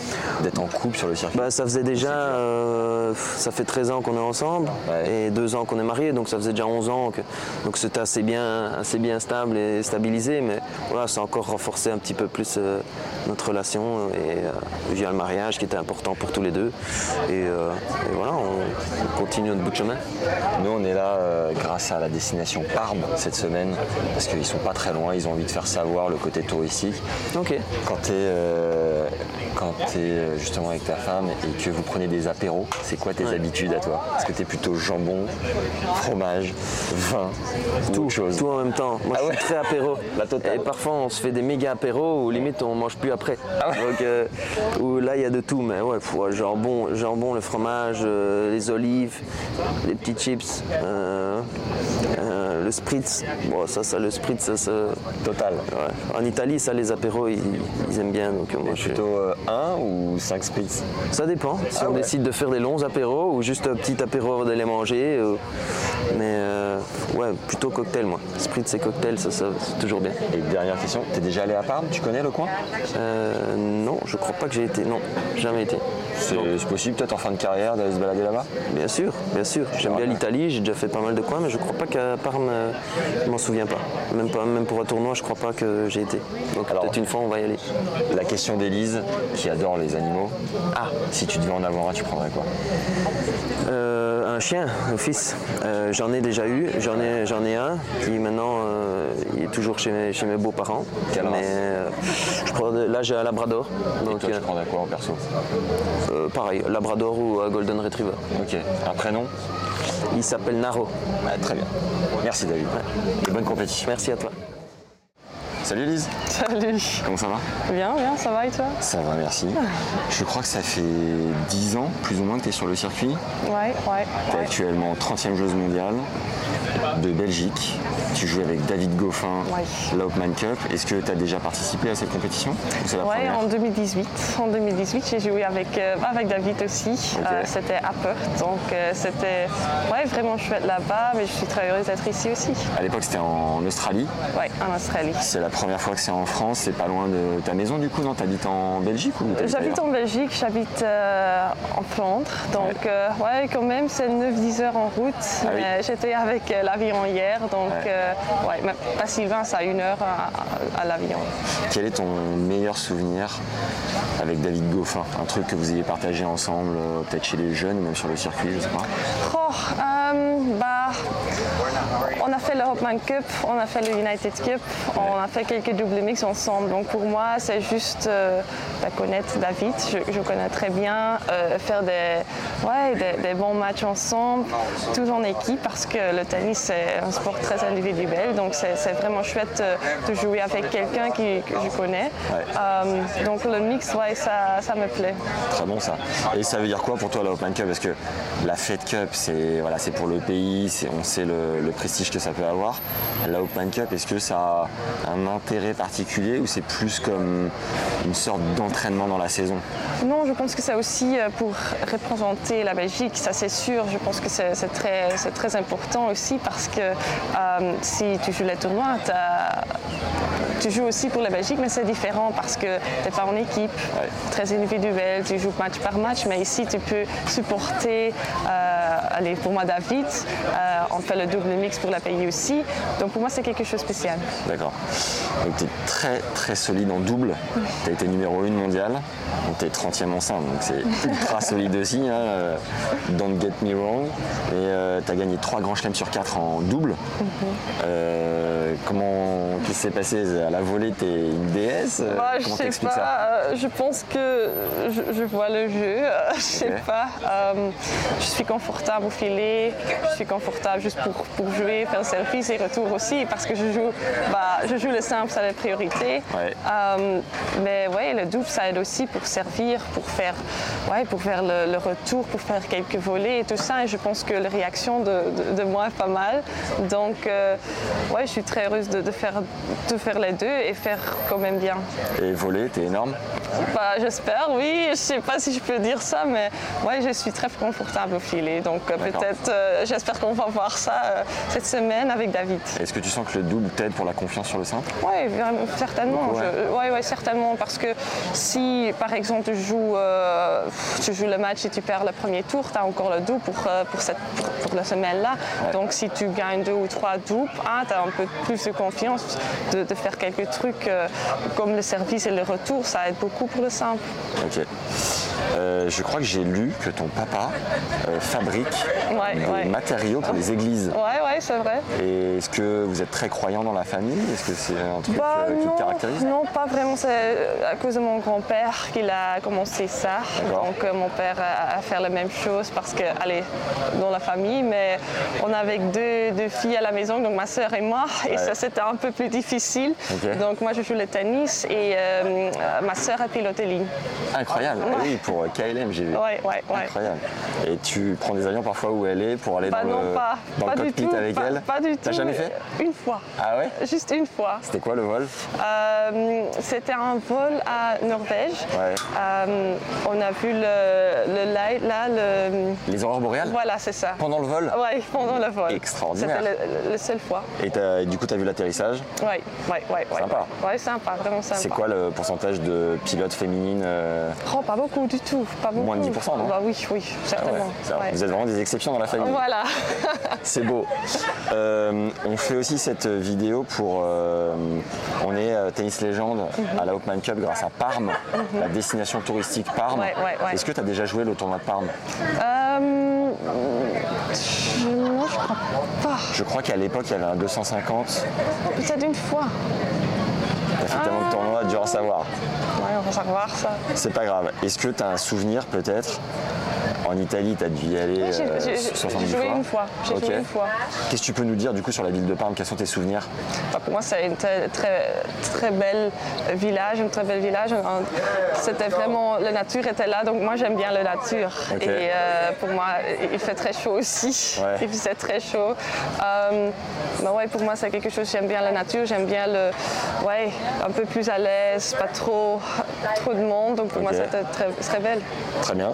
d'être en couple sur le circuit Bah, ça faisait déjà, euh, ça fait 13 ans qu'on est ensemble Ouais. et 2 ans qu'on est mariés, donc ça faisait déjà 11 ans. Que, donc c'était assez bien, assez bien stable et stabilisé, mais voilà, ça a encore renforcé un petit peu plus euh, notre relation et via le mariage qui était important pour tous les deux. Et, et voilà, on, on continue notre bout de chemin. Nous, on est là grâce à la destination Parme cette semaine, parce qu'ils sont pas très loin, ils ont envie de faire savoir le côté touristique. Ok. Quand tu es, t'es, euh, justement avec ta femme et que vous prenez des apéros, c'est quoi tes habitudes à toi? Est-ce que tu es plutôt jambon, fromage, vin, ou Tout, autre chose? Tout en même temps. Moi, Ah je suis très apéro. La totale. Et parfois, on se fait des méga apéros où limite, on mange plus après. Donc, euh, où là, il y a de tout. Mais ouais, jambon, jambon, le fromage, euh, les olives, les petits chips, euh, euh, le spritz. Bon, ça, ça, le spritz, ça, ça- Total. ouais. En Italie, ça, les apéros, ils, ils aiment bien. Donc, euh, moi, je suis- Plutôt 1 ou 5 spritz Ça dépend. Si Ah on ouais. décide de faire des longs apéros ou juste un petit apéro de les manger. euh, mais euh, ouais, plutôt cocktail, moi. Spritz et cocktail, ça, ça, c'est toujours bien. Et dernière question, t'es déjà allé à Parme? Tu connais le coin? Euh, non, je crois pas que j'ai été. Non, jamais été. C'est c'est possible peut-être en fin de carrière d'aller se balader là-bas Bien sûr, bien sûr. J'aime bien l'Italie, j'ai déjà fait pas mal de coins, mais je crois pas qu'à Parme, euh, je m'en souviens pas. Même, pas. même pour un tournoi, je crois pas que j'ai été. Donc Alors- peut-être une fois, on va y aller. La question d'Élise, qui adore les animaux. Ah, si tu devais en avoir un, tu prendrais quoi? Euh, un chien, un fils. Euh, j'en ai déjà eu, j'en ai, j'en ai un qui maintenant euh, il est toujours chez mes, chez mes beaux-parents. Quelle Mais euh, je prends de- là j'ai un Labrador. Et toi, tu euh, prendrais quoi en perso? Euh, pareil, Labrador ou un Golden Retriever. Ok, un prénom Il s'appelle Naro. Ouais, Très bien. Merci David. Et bonne compétition. Merci à toi. Salut Elise, Salut. comment ça va? Bien, bien, ça va et toi? Ça va, merci. Je crois que ça fait 10 ans, plus ou moins, que tu es sur le circuit. Ouais, ouais. Tu es ouais. actuellement 30e joueuse mondiale de Belgique. Tu joues avec David Goffin, Ouais. la Hopman Cup. Est-ce que tu as déjà participé à cette compétition? Ou c'est la Ouais, première? en 2018. En 2018, j'ai joué avec, euh, avec David aussi. Euh, c'était à Perth, donc euh, c'était ouais, vraiment chouette là-bas, mais je suis très heureuse d'être ici aussi. À l'époque, c'était en Australie. Ouais, en Australie. C'est la première fois que c'est en France. C'est pas loin de ta maison, du coup, non T'habites en Belgique ou J'habite en Belgique, j'habite euh, en Flandre, donc euh, ouais, quand même c'est 9-10 heures en route. Ah oui. J'étais avec euh, l'avion hier, donc Ouais. euh, ouais, mais pas si loin, c'est à une heure à, à- à l'avion. Quel est ton meilleur souvenir avec David Goffin? Un truc que vous ayez partagé ensemble, peut-être chez les jeunes ou même sur le circuit, je sais pas. Oh, bah, on a fait le Hopman Cup, on a fait le United Cup, on a fait quelques double mix ensemble. Donc pour moi, c'est juste euh, connaître David, je, je connais très bien, euh, faire des, ouais, des, des bons matchs ensemble, tous en équipe, parce que le tennis c'est un sport très individuel, donc c'est vraiment chouette euh, de jouer avec quelqu'un que je connais. Ouais. Euh, donc le mix, ouais, ça, ça me plaît. Très bon ça. Et ça veut dire quoi pour toi la Open Cup? Parce que la Fed Cup, c'est voilà, pour le pays, on sait le, le prestige que ça peut avoir. La Open Cup, est-ce que ça a un intérêt particulier ou c'est plus comme une sorte d'entraînement dans la saison? Non, je pense que c'est aussi euh, pour représenter la Belgique, ça c'est sûr. Je pense que c'est très, c'est très important aussi parce que euh, si tu joues les tournois, tu joues aussi pour la Belgique, mais c'est différent parce que tu n'es pas en équipe, très individuel, tu joues match par match, mais ici tu peux supporter, euh, allez, pour moi David, euh, on fait le double mix pour la pays aussi, donc pour moi c'est quelque chose de spécial. D'accord. Donc tu es très très solide en double. Tu as été numéro 1 mondial. Donc tu es 30e enceinte. Donc c'est ultra solide aussi. hein, euh, Don't get me wrong. Et tu as gagné 3 grands chelems sur 4 en double. Euh, comment qu'est-ce qui s'est passé? À la volée, tu es une déesse? Bah, je sais pas, ça? euh, je pense que je, je vois le jeu, euh, je sais pas. euh, je suis confortable au filet, je suis confortable juste pour, pour jouer, faire service et retour aussi, parce que je joue, bah, je joue le simple, ça la priorité. Ouais. Euh, mais ouais, le double, ça aide aussi pour servir, pour faire, ouais, pour faire le, le retour, pour faire quelques volets et tout ça. Et je pense que la réaction de, de- de moi est pas mal. Donc, ouais, je suis très heureuse de, de faire, de faire les deux et faire quand même bien. Et voler, t'es énorme. Bah, j'espère, oui. Je sais pas si je peux dire ça, mais ouais, je suis très confortable au filet. Donc euh, peut-être, euh, j'espère qu'on va voir ça euh, cette semaine avec David. Est-ce que tu sens que le double t'aide pour la confiance sur le simple? Oui, certainement. Beaucoup, ouais. Je- ouais, ouais, certainement. Parce que si, par exemple, tu joues, euh, tu joues le match et tu perds le premier tour, tu as encore le double pour, pour, cette, pour, pour la semaine-là. Donc, si tu gagnes deux ou trois doubles, tu as un peu plus de confiance de, de faire quelques trucs euh, comme le service et le retour. Ça aide beaucoup pour le simple. Ok. Euh, je crois que j'ai lu que ton papa euh, fabrique Ouais, des ouais. matériaux pour les églises. Ouais, ouais, c'est vrai. Et est-ce que vous êtes très croyant dans la famille? Est-ce que c'est un truc Bah, euh, qui non, te caractérise? non, pas vraiment. C'est à cause de mon grand-père qu'il a commencé ça. Donc mon père a, a fait la même chose parce que, allez, dans la famille, mais on avait deux, deux filles à la maison, donc ma soeur et moi, et. Ça c'était un peu plus difficile. Donc moi je joue le tennis et euh, ma soeur a piloté ligne. Incroyable. Ouais. Oui, pour euh, KLM, j'ai vu. Ouais, ouais, ouais. Incroyable. Et tu prends des avions parfois où elle est pour aller Bah dans non, le, pas, dans pas le du cockpit tout. avec pas, elle pas du tout. T'as jamais fait Une fois. Ah ouais Juste une fois. C'était quoi le vol Euh, C'était un vol à Norvège. Ouais. Euh, on a vu le, le light, là, le... Les aurores boréales Voilà, c'est ça. Pendant le vol Oui, pendant le vol. Extraordinaire. C'était le, le seule fois. Et du coup, tu as vu l'atterrissage Oui, oui, oui. Sympa. Oui, sympa, vraiment sympa. C'est quoi le pourcentage de pilotes féminines euh, Oh, pas beaucoup du tout. Pas beaucoup. Moins de 10%, non Bah oui, oui, ah ouais, certainement. Ouais. Vous êtes vraiment des exceptions dans la famille. Voilà. C'est beau. Euh, on fait aussi cette vidéo pour. euh, on est tennis légende à la Hopman Cup grâce à Parme, la destination touristique Parme. Ouais, ouais, ouais. Est-ce que tu as déjà joué le tournoi de Parme Euh, je, non, je crois pas. Je crois qu'à l'époque, il y avait un 250. Peut-être une fois. T'as fait tellement de tournois, dur à savoir. Ouais, on va savoir ça. C'est pas grave. Est-ce que tu as un souvenir peut-être? En Italie, tu as dû y aller j'ai- euh, j'ai- j'ai 70 joué fois. une fois. J'ai Ok. joué une fois. Qu'est-ce que tu peux nous dire du coup sur la ville de Parme? Quels sont tes souvenirs? Bah, pour moi, c'est une très, très, très belle village, un très bel village. C'était vraiment, la nature était là, donc moi j'aime bien la nature. Et euh, pour moi, il fait très chaud aussi. Ouais. Il faisait très chaud. Euh, bah ouais, pour moi, c'est quelque chose, j'aime bien la nature, j'aime bien le, ouais, un peu plus à l'aise, pas trop, trop de monde. Donc pour moi, c'était très, très belle. Très bien.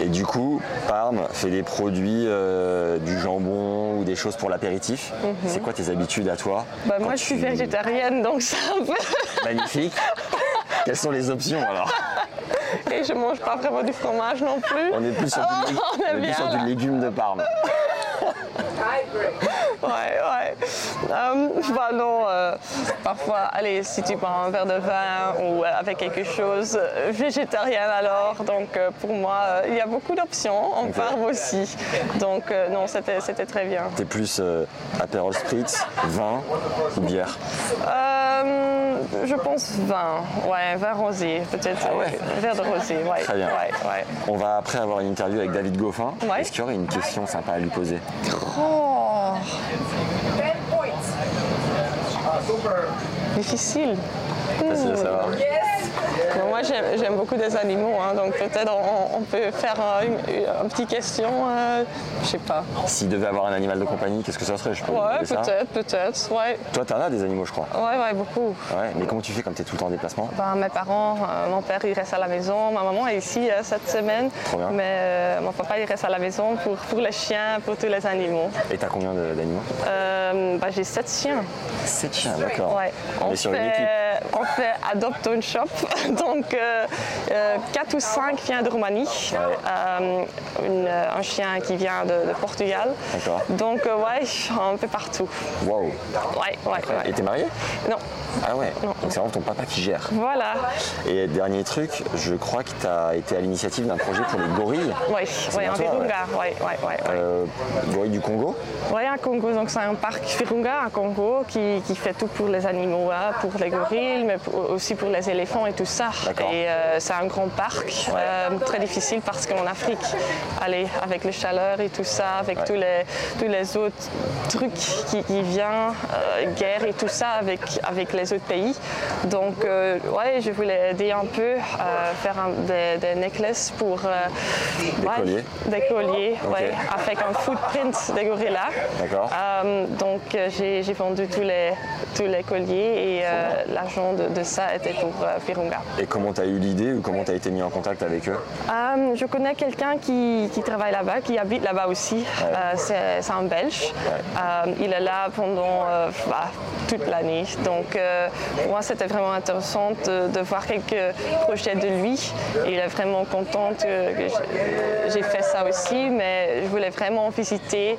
Et du coup, Parme fait des produits, euh, du jambon ou des choses pour l'apéritif. C'est quoi tes habitudes à toi Mhm. Bah, moi, je suis tu- végétarienne, donc c'est un peu. Magnifique. Quelles sont les options alors Et je mange pas vraiment du fromage non plus. On est plus sur, Oh, du, on est on est plus sur du légume de Parme. Ouais, ouais. Bah non, euh, parfois, allez, si tu prends un verre de vin ou euh, avec quelque chose euh, végétarien alors, donc pour moi, il y a beaucoup d'options, en Ok. Parme aussi. Donc non, c'était c'était très bien. T'es plus apérol spritz, vin ou bière? Je pense vin, ouais, vin rosé, peut-être Ah ouais. verre de rosé, ouais. Très bien. Ouais. On va après avoir une interview avec David Goffin. Est-ce qu'il y aurait une question sympa à lui poser? Oh. Difficile. Facile à savoir. Bon, moi, j'aime beaucoup des animaux, hein, donc peut-être on, on peut faire une, une- une petite question, euh, je sais pas. S'il devait avoir un animal de compagnie, qu'est-ce que ça serait? Je peux Ouais, peut-être, peut-être, ouais. Toi, t'en as des animaux, je crois. Ouais, ouais, beaucoup. Ouais, mais comment tu fais quand t'es tout le temps en déplacement? Ben, mes parents, euh, mon père il reste à la maison, ma maman est ici euh, cette semaine, Trop bien. mais euh, mon papa il reste à la maison pour, pour les chiens, pour tous les animaux. Et t'as combien d'animaux? Ben, J'ai sept chiens. 7 chiens, d'accord. Ouais. On, est sur une équipe. Fait, on fait Adopt on Shop, donc euh, euh, 4 ou 5 viennent de Roumanie, Euh, une- un chien qui vient de, de Portugal. D'accord. Donc euh, ouais, un peu partout. Waouh. Ouais, ouais, ouais. Et t'es marié? Non, Ah ouais. Donc c'est vraiment ton papa qui gère. voilà. Et dernier truc, je crois que t'as été à l'initiative d'un projet pour les gorilles. Oui, ouais, toi, Virunga, ouais, ouais, ouais. Euh, gorilles du Congo. Oui, à Congo, donc c'est un parc Virunga à Congo qui, qui fait tout pour les animaux, hein, pour les gorilles, mais pour- aussi pour les éléphants et tout ça. D'accord. Et euh, c'est un grand parc, euh, très difficile parce qu'en Afrique, allez, avec les chaleurs et tout ça, avec tous, les, tous les autres trucs qui, qui viennent, euh, guerre et tout ça avec, avec les autres pays. Donc, euh, ouais, je voulais aider un peu, euh, faire un- des, des necklaces pour... euh, Des ouais, colliers. Des colliers, Ok. ouais, avec un footprint des gorillas. D'accord. Euh, donc j'ai vendu tous les, tous les colliers et l'argent de, de ça était pour Virunga. Et comment t'as eu l'idée ou comment t'as été mis en contact avec eux? Euh, je connais quelqu'un qui, qui travaille là-bas, qui habite là-bas aussi. Euh, c'est un Belge. Euh, il est là pendant bah, toute l'année. Donc pour moi c'était vraiment intéressant de, de voir quelques projets de lui. Et il est vraiment content que, que j'ai- fait ça aussi, mais je voulais vraiment visiter.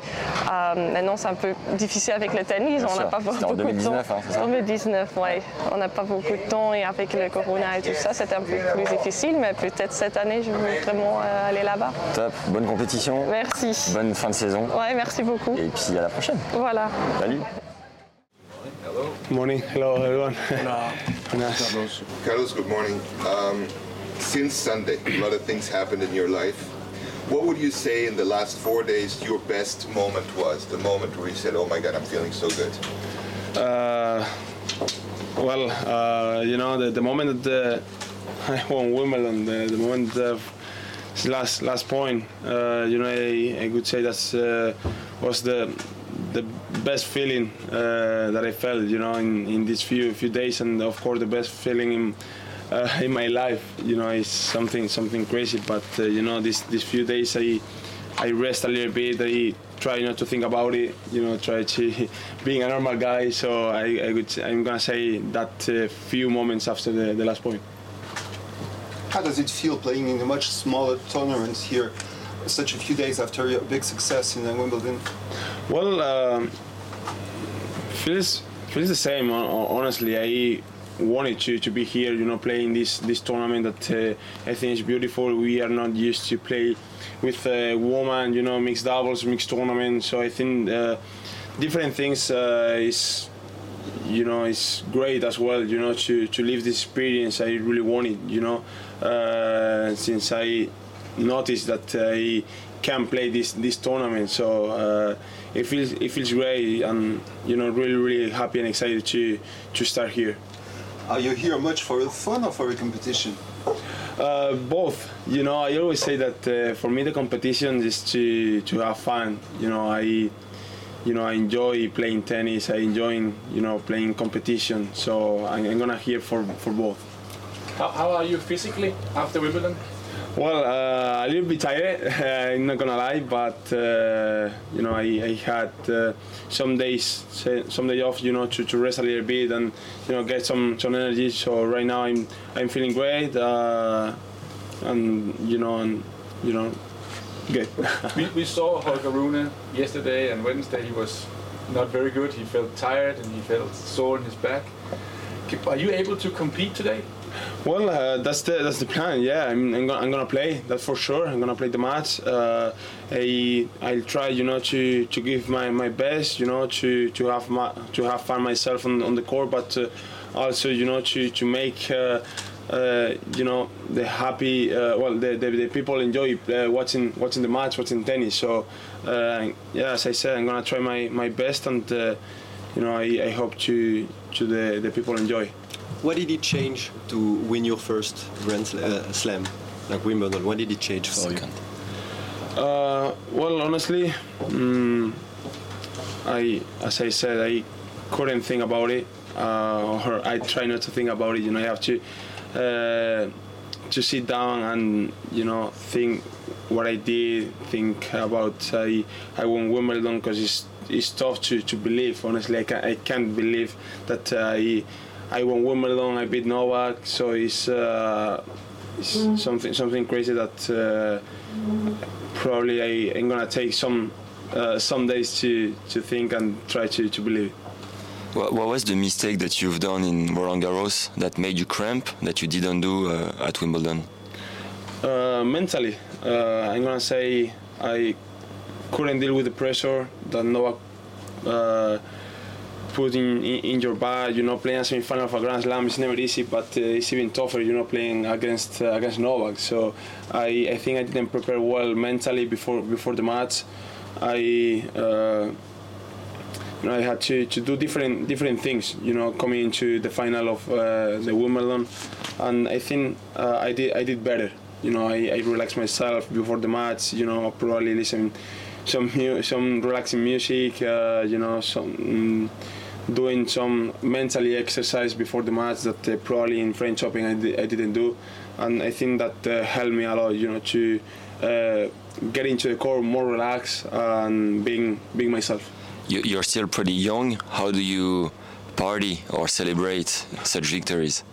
Euh, maintenant c'est un peu difficile avec le tennis, Bien on n'a pas beaucoup en 2019, de temps. hein, c'est ça? 2019, oui. On n'a pas pas beaucoup de temps et avec le corona et tout ça, c'était un peu plus difficile, mais peut-être cette année, je veux vraiment euh, aller là-bas. Top, bonne compétition. Merci. Bonne fin de saison. Ouais, merci beaucoup. Et puis à la prochaine. Voilà. Salut. Morning. Hello, everyone. Carlos, Carlos, good morning. Um, since Sunday, a lot of things happened in your life. What would you say in the last four days your best moment was? The moment where you said, "Oh my God, I'm feeling so good." Uh, well, uh, you know, the, the moment that uh, I won Wimbledon, the, the moment of last last point, uh, you know, I, I could say that uh, was the the best feeling uh, that I felt, you know, in, in these few few days, and of course the best feeling in uh, in my life. You know, it's something something crazy. But uh, you know, these these few days I I rest a little bit. I try not to think about it. You know, try to being a normal guy. So I, I would I'm gonna say that uh, few moments after the, the last point. How does it feel playing in a much smaller tournament here, such a few days after your big success in Wimbledon? Well, um, feels feels the same. Honestly, I wanted to, to be here. You know, playing this this tournament that uh, I think is beautiful. We are not used to play with uh, women. You know, mixed doubles, mixed tournament. So I think uh, different things uh, is you know it's great as well you know to, to live this experience i really wanted you know uh, since i noticed that i can play this this tournament so uh, it feels it feels great and you know really really happy and excited to to start here Are you here much for fun or for a competition? uh, both. You know, I always say that uh, for me the competition is to to have fun. You know, I you know I enjoy playing tennis. I enjoy you know playing competition. So I'm, I'm gonna here for for both. How, how are you physically after Wimbledon? Well, uh, a little bit tired. I'm not gonna lie, but uh, you know, I, I had uh, some days, some day off, you know, to, to rest a little bit and you know get some, some energy. So right now I'm I'm feeling great, uh, and you know, and you know, good. we, we saw Holger Rune yesterday and Wednesday. He was not very good. He felt tired and he felt sore in his back. Are you able to compete today? Well, uh, that's the that's the plan. Yeah, I'm I'm gonna, I'm gonna play. That's for sure. I'm gonna play the match. Uh, I I'll try, you know, to, to give my, my best. You know, to to have my, to have fun myself on, on the court, but uh, also, you know, to to make. Uh, uh, you know the happy uh, well the, the, the people enjoy uh, watching watching the match watching tennis so uh, yeah as I said I'm gonna try my, my best and uh, you know I, I hope to to the, the people enjoy What did it change to win your first Grand Sla- uh, Slam, like Wimbledon? What did it change for you? Uh, well, honestly, mm, I, as I said, I couldn't think about it, uh, or I try not to think about it. You know, I have to uh, to sit down and you know think what I did, think about I I won Wimbledon because it's it's tough to, to believe. Honestly, I can't, I can't believe that I I won Wimbledon. I beat Novak, so it's. Uh, it's something something crazy that uh, probably I am gonna take some uh, some days to, to think and try to, to believe. What, what was the mistake that you've done in Roland Garros that made you cramp that you didn't do uh, at Wimbledon? Uh, mentally, uh, I'm gonna say I couldn't deal with the pressure that Novak put in, in, your bag. You know, playing a semi-final of a Grand Slam is never easy, but uh, it's even tougher. You know, playing against uh, against Novak. So I, I think I didn't prepare well mentally before before the match. I. Uh, you know, I had to, to do different different things. You know, coming into the final of uh, the Wimbledon, and I think uh, I did I did better. You know, I, I relaxed myself before the match. You know, probably listen some some relaxing music. Uh, you know, some doing some mentally exercise before the match that uh, probably in French Open I, di- I didn't do, and I think that uh, helped me a lot. You know, to uh, get into the core more relaxed and being being myself. You, you're still pretty young. How do you party or celebrate such victories?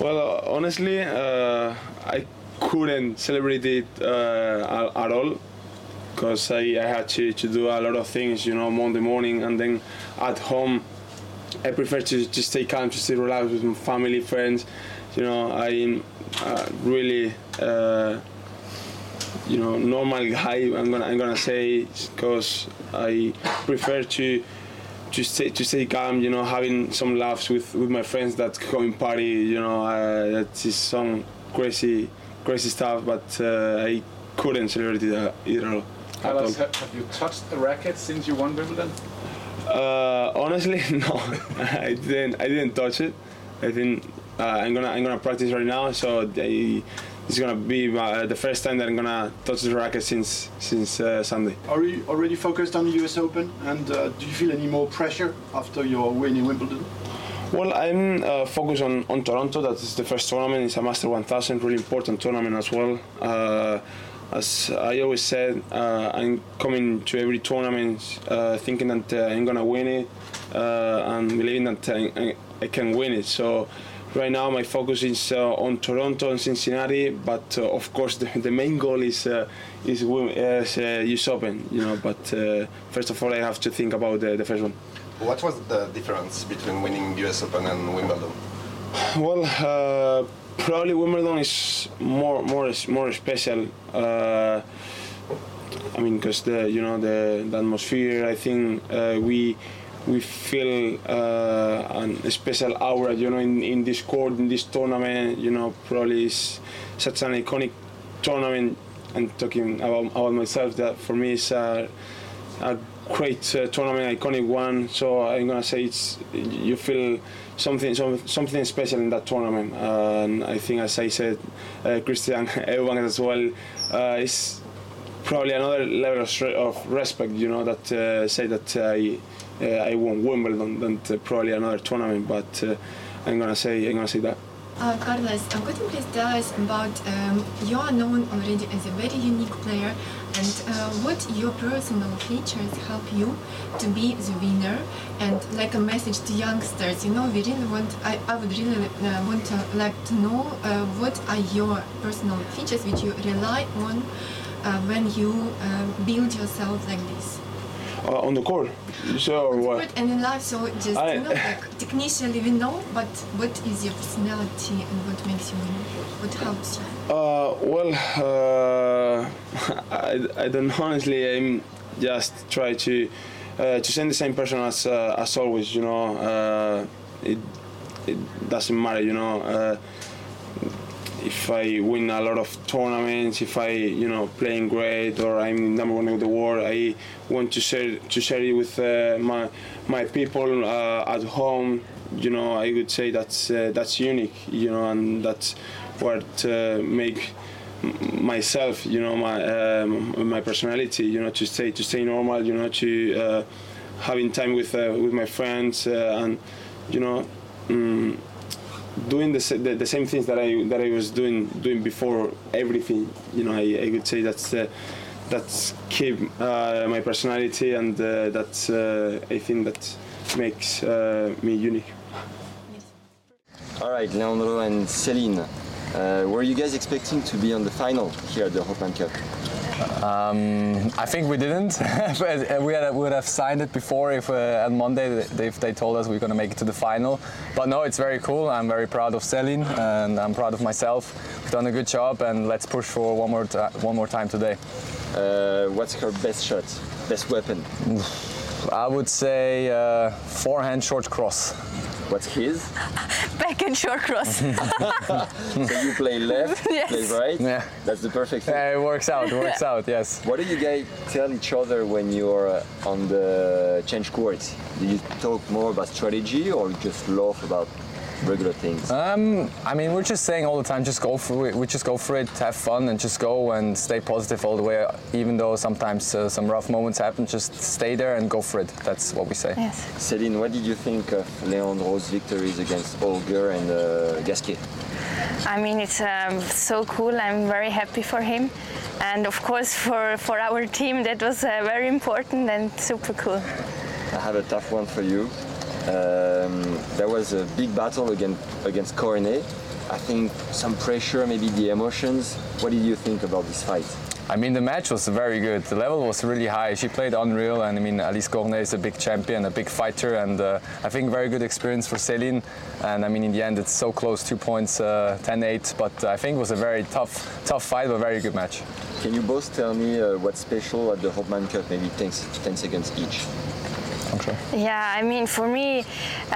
Well, uh, honestly, uh, I couldn't celebrate it uh, at, at all because I, I had to, to do a lot of things, you know, Monday morning and then at home I prefer to, to stay calm, to stay relaxed with my family, friends. You know, I'm uh, really, uh, you know, normal guy. I'm gonna I'm gonna say because I prefer to to stay to stay calm. You know, having some laughs with, with my friends that going party. You know, uh, that is some crazy crazy stuff. But uh, I couldn't celebrate it uh, either. at all. Carlos, have, have you touched a racket since you won Wimbledon? Uh, honestly, no, I didn't. I didn't touch it. I think uh, I'm gonna I'm gonna practice right now. So they, it's gonna be my, the first time that I'm gonna touch the racket since since uh, Sunday. Are you already focused on the US Open? And uh, do you feel any more pressure after your win in Wimbledon? Well, I'm uh, focused on, on Toronto. That is the first tournament. It's a Master 1000, really important tournament as well. Uh, as I always said, uh, I'm coming to every tournament uh, thinking that uh, I'm gonna win it uh, and believing that I, I, can win it. So right now my focus is uh, on Toronto and Cincinnati, but uh, of course the, the main goal is uh, is, win- is uh, US Open. You know, but uh, first of all I have to think about the, the first one. What was the difference between winning US Open and Wimbledon? Well, uh, probably Wimbledon is more more more special. Uh, I mean, because the you know the, the atmosphere. I think uh, we we feel uh, an, a special aura. You know, in, in this court, in this tournament. You know, probably is such an iconic tournament. And talking about, about myself, that for me is a, a great uh, tournament, iconic one. So I'm gonna say it's you feel something some, something special in that tournament. and I think, as I said, uh, Christian Eubank as well uh, is probably another level of, respect. You know that uh, say that I I won Wimbledon uh, probably another tournament. But I'm gonna say I'm gonna say that. Uh, Carlos, uh, could you please tell us about um, you are known already as a very unique player and uh, what your personal features help you to be the winner? And like a message to youngsters you know we really want I, I would really uh, want to like to know uh, what are your personal features which you rely on uh, when you uh, build yourself like this Uh, on the court, so what? But and in life so just I- you know like technically we know but what is your personality and what makes you win what helps you Uh, well, uh, I, I don't honestly. I'm just try to uh, to send the same person as uh, as always. You know, uh, it it doesn't matter. You know, uh, if I win a lot of tournaments, if I you know playing great or I'm number one in the world, I want to share to share it with uh, my my people uh, at home. You know, I would say that's uh, that's unique. You know, and that's what uh, make myself. You know, my um, my personality. You know, to stay to stay normal. You know, to uh, having time with with my friends and you know. Mm, doing the, the, the same things that I that I was doing doing before everything. You know, I, I would say that's uh, that's keep uh, my personality and uh, that's uh, I think that makes uh, me unique. All right, Leandro and Celine, uh, were you guys expecting to be on the final here at the Hopman Cup? Um, I think we didn't. Uh, we had, would have signed it before if uh, on Monday they, if they told us we are going to make it to the final. But no, it's very cool. I'm very proud of Celine and I'm proud of myself. We've done a good job and let's push for one more one more time today. Uh, what's her best shot, best weapon? I would say uh, forehand short cross. What's his? Back and short cross. so you play left, Yes. play right. Yeah. That's the perfect thing. Yeah, it works out. It works out. Yes. What do you guys tell each other when you're uh, on the change court? Do you talk more about strategy or just laugh about regular things? Um, I mean, we're just saying all the time, just go for it. We just go for it, have fun, and just go and stay positive all the way. Even though sometimes uh, some rough moments happen, just stay there and go for it. That's what we say. Yes. Celine, what did you think of Leandro's victories against Holger and uh, Gasquet? I mean, it's um, so cool. I'm very happy for him. And of course, for, for our team, that was uh, very important and super cool. I have a tough one for you. Um, there was a big battle against against Cornet. I think some pressure, maybe the emotions. What did you think about this fight? I mean, the match was very good. The level was really high. She played unreal, and I mean, Alice Cornet is a big champion, a big fighter, and uh, I think very good experience for Céline. And I mean, in the end, it's so close, two points, uh, 10-8. But I think it was a very tough, tough fight, but very good match. Can you both tell me uh, what's special at the Hopman Cup? Maybe 10, 10 seconds each. Yeah, I mean, for me,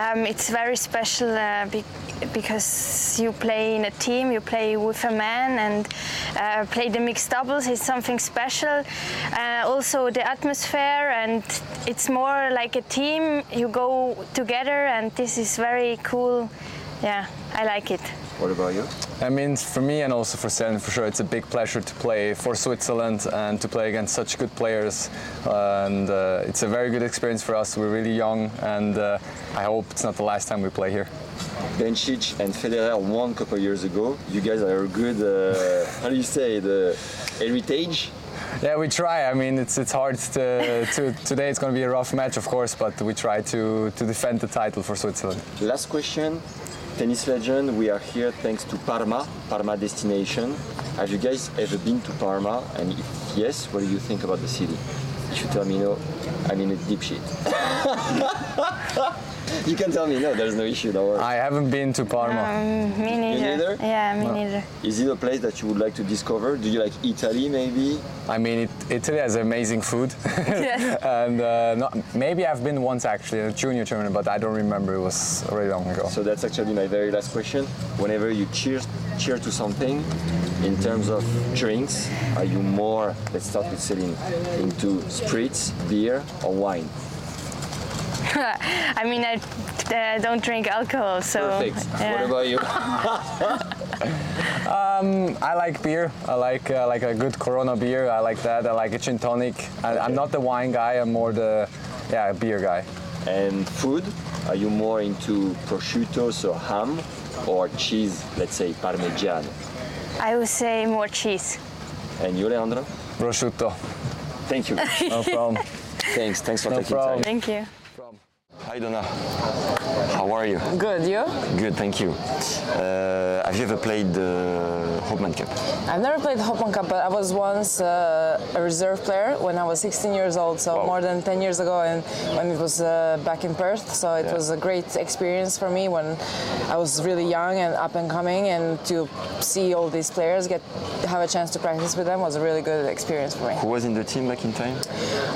um, it's very special uh, be- because you play in a team, you play with a man, and uh, play the mixed doubles is something special. Uh, also, the atmosphere, and it's more like a team. You go together, and this is very cool. Yeah, I like it. What about you? I mean, for me and also for Sen, for sure, it's a big pleasure to play for Switzerland and to play against such good players. And uh, it's a very good experience for us. We're really young, and uh, I hope it's not the last time we play here. Bencic and Federer won a couple of years ago. You guys are a good, uh, how do you say, the heritage? Yeah, we try. I mean, it's it's hard to, to today. It's going to be a rough match, of course, but we try to to defend the title for Switzerland. Last question. Tennis legend, we are here thanks to Parma, Parma destination. Have you guys ever been to Parma? And if yes, what do you think about the city? If you tell me no, I'm in a deep shit. you can tell me no, there's no issue, don't worry. I haven't been to Parma. Um, me neither. neither? Yeah, me No. neither. Is it a place that you would like to discover? Do you like Italy maybe? I mean, it, Italy has amazing food. and uh, not, maybe I've been once actually in a junior tournament, but I don't remember. It was already long ago. So that's actually my very last question. Whenever you cheer, cheer to something, in terms of drinks, are you more, let's start with Celine, into spirits, beer, or wine? I mean, I uh, don't drink alcohol, so. Perfect. yeah. What about you? Um, I like beer. I like uh, like a good Corona beer. I like that. I like a gin tonic. I, I'm not the wine guy. I'm more the yeah beer guy. And food, are you more into prosciutto, so ham, or cheese, let's say parmigiano? I would say more cheese. And you, Leandro? Prosciutto. Thank you. No problem. Thanks, thanks for No taking problem. time. Thank you. Hi Donna. How are you? Good, you? Good, thank you. Uh, have you ever played the Hopman Cup? I've never played Hopman Cup, but I was once uh, a reserve player when I was 16 years old, so more than 10 years ago, and when it was uh, back in Perth. So it Yeah. was a great experience for me when I was really young and up and coming, and to see all these players get have a chance to practice with them was a really good experience for me. Who was in the team back in time?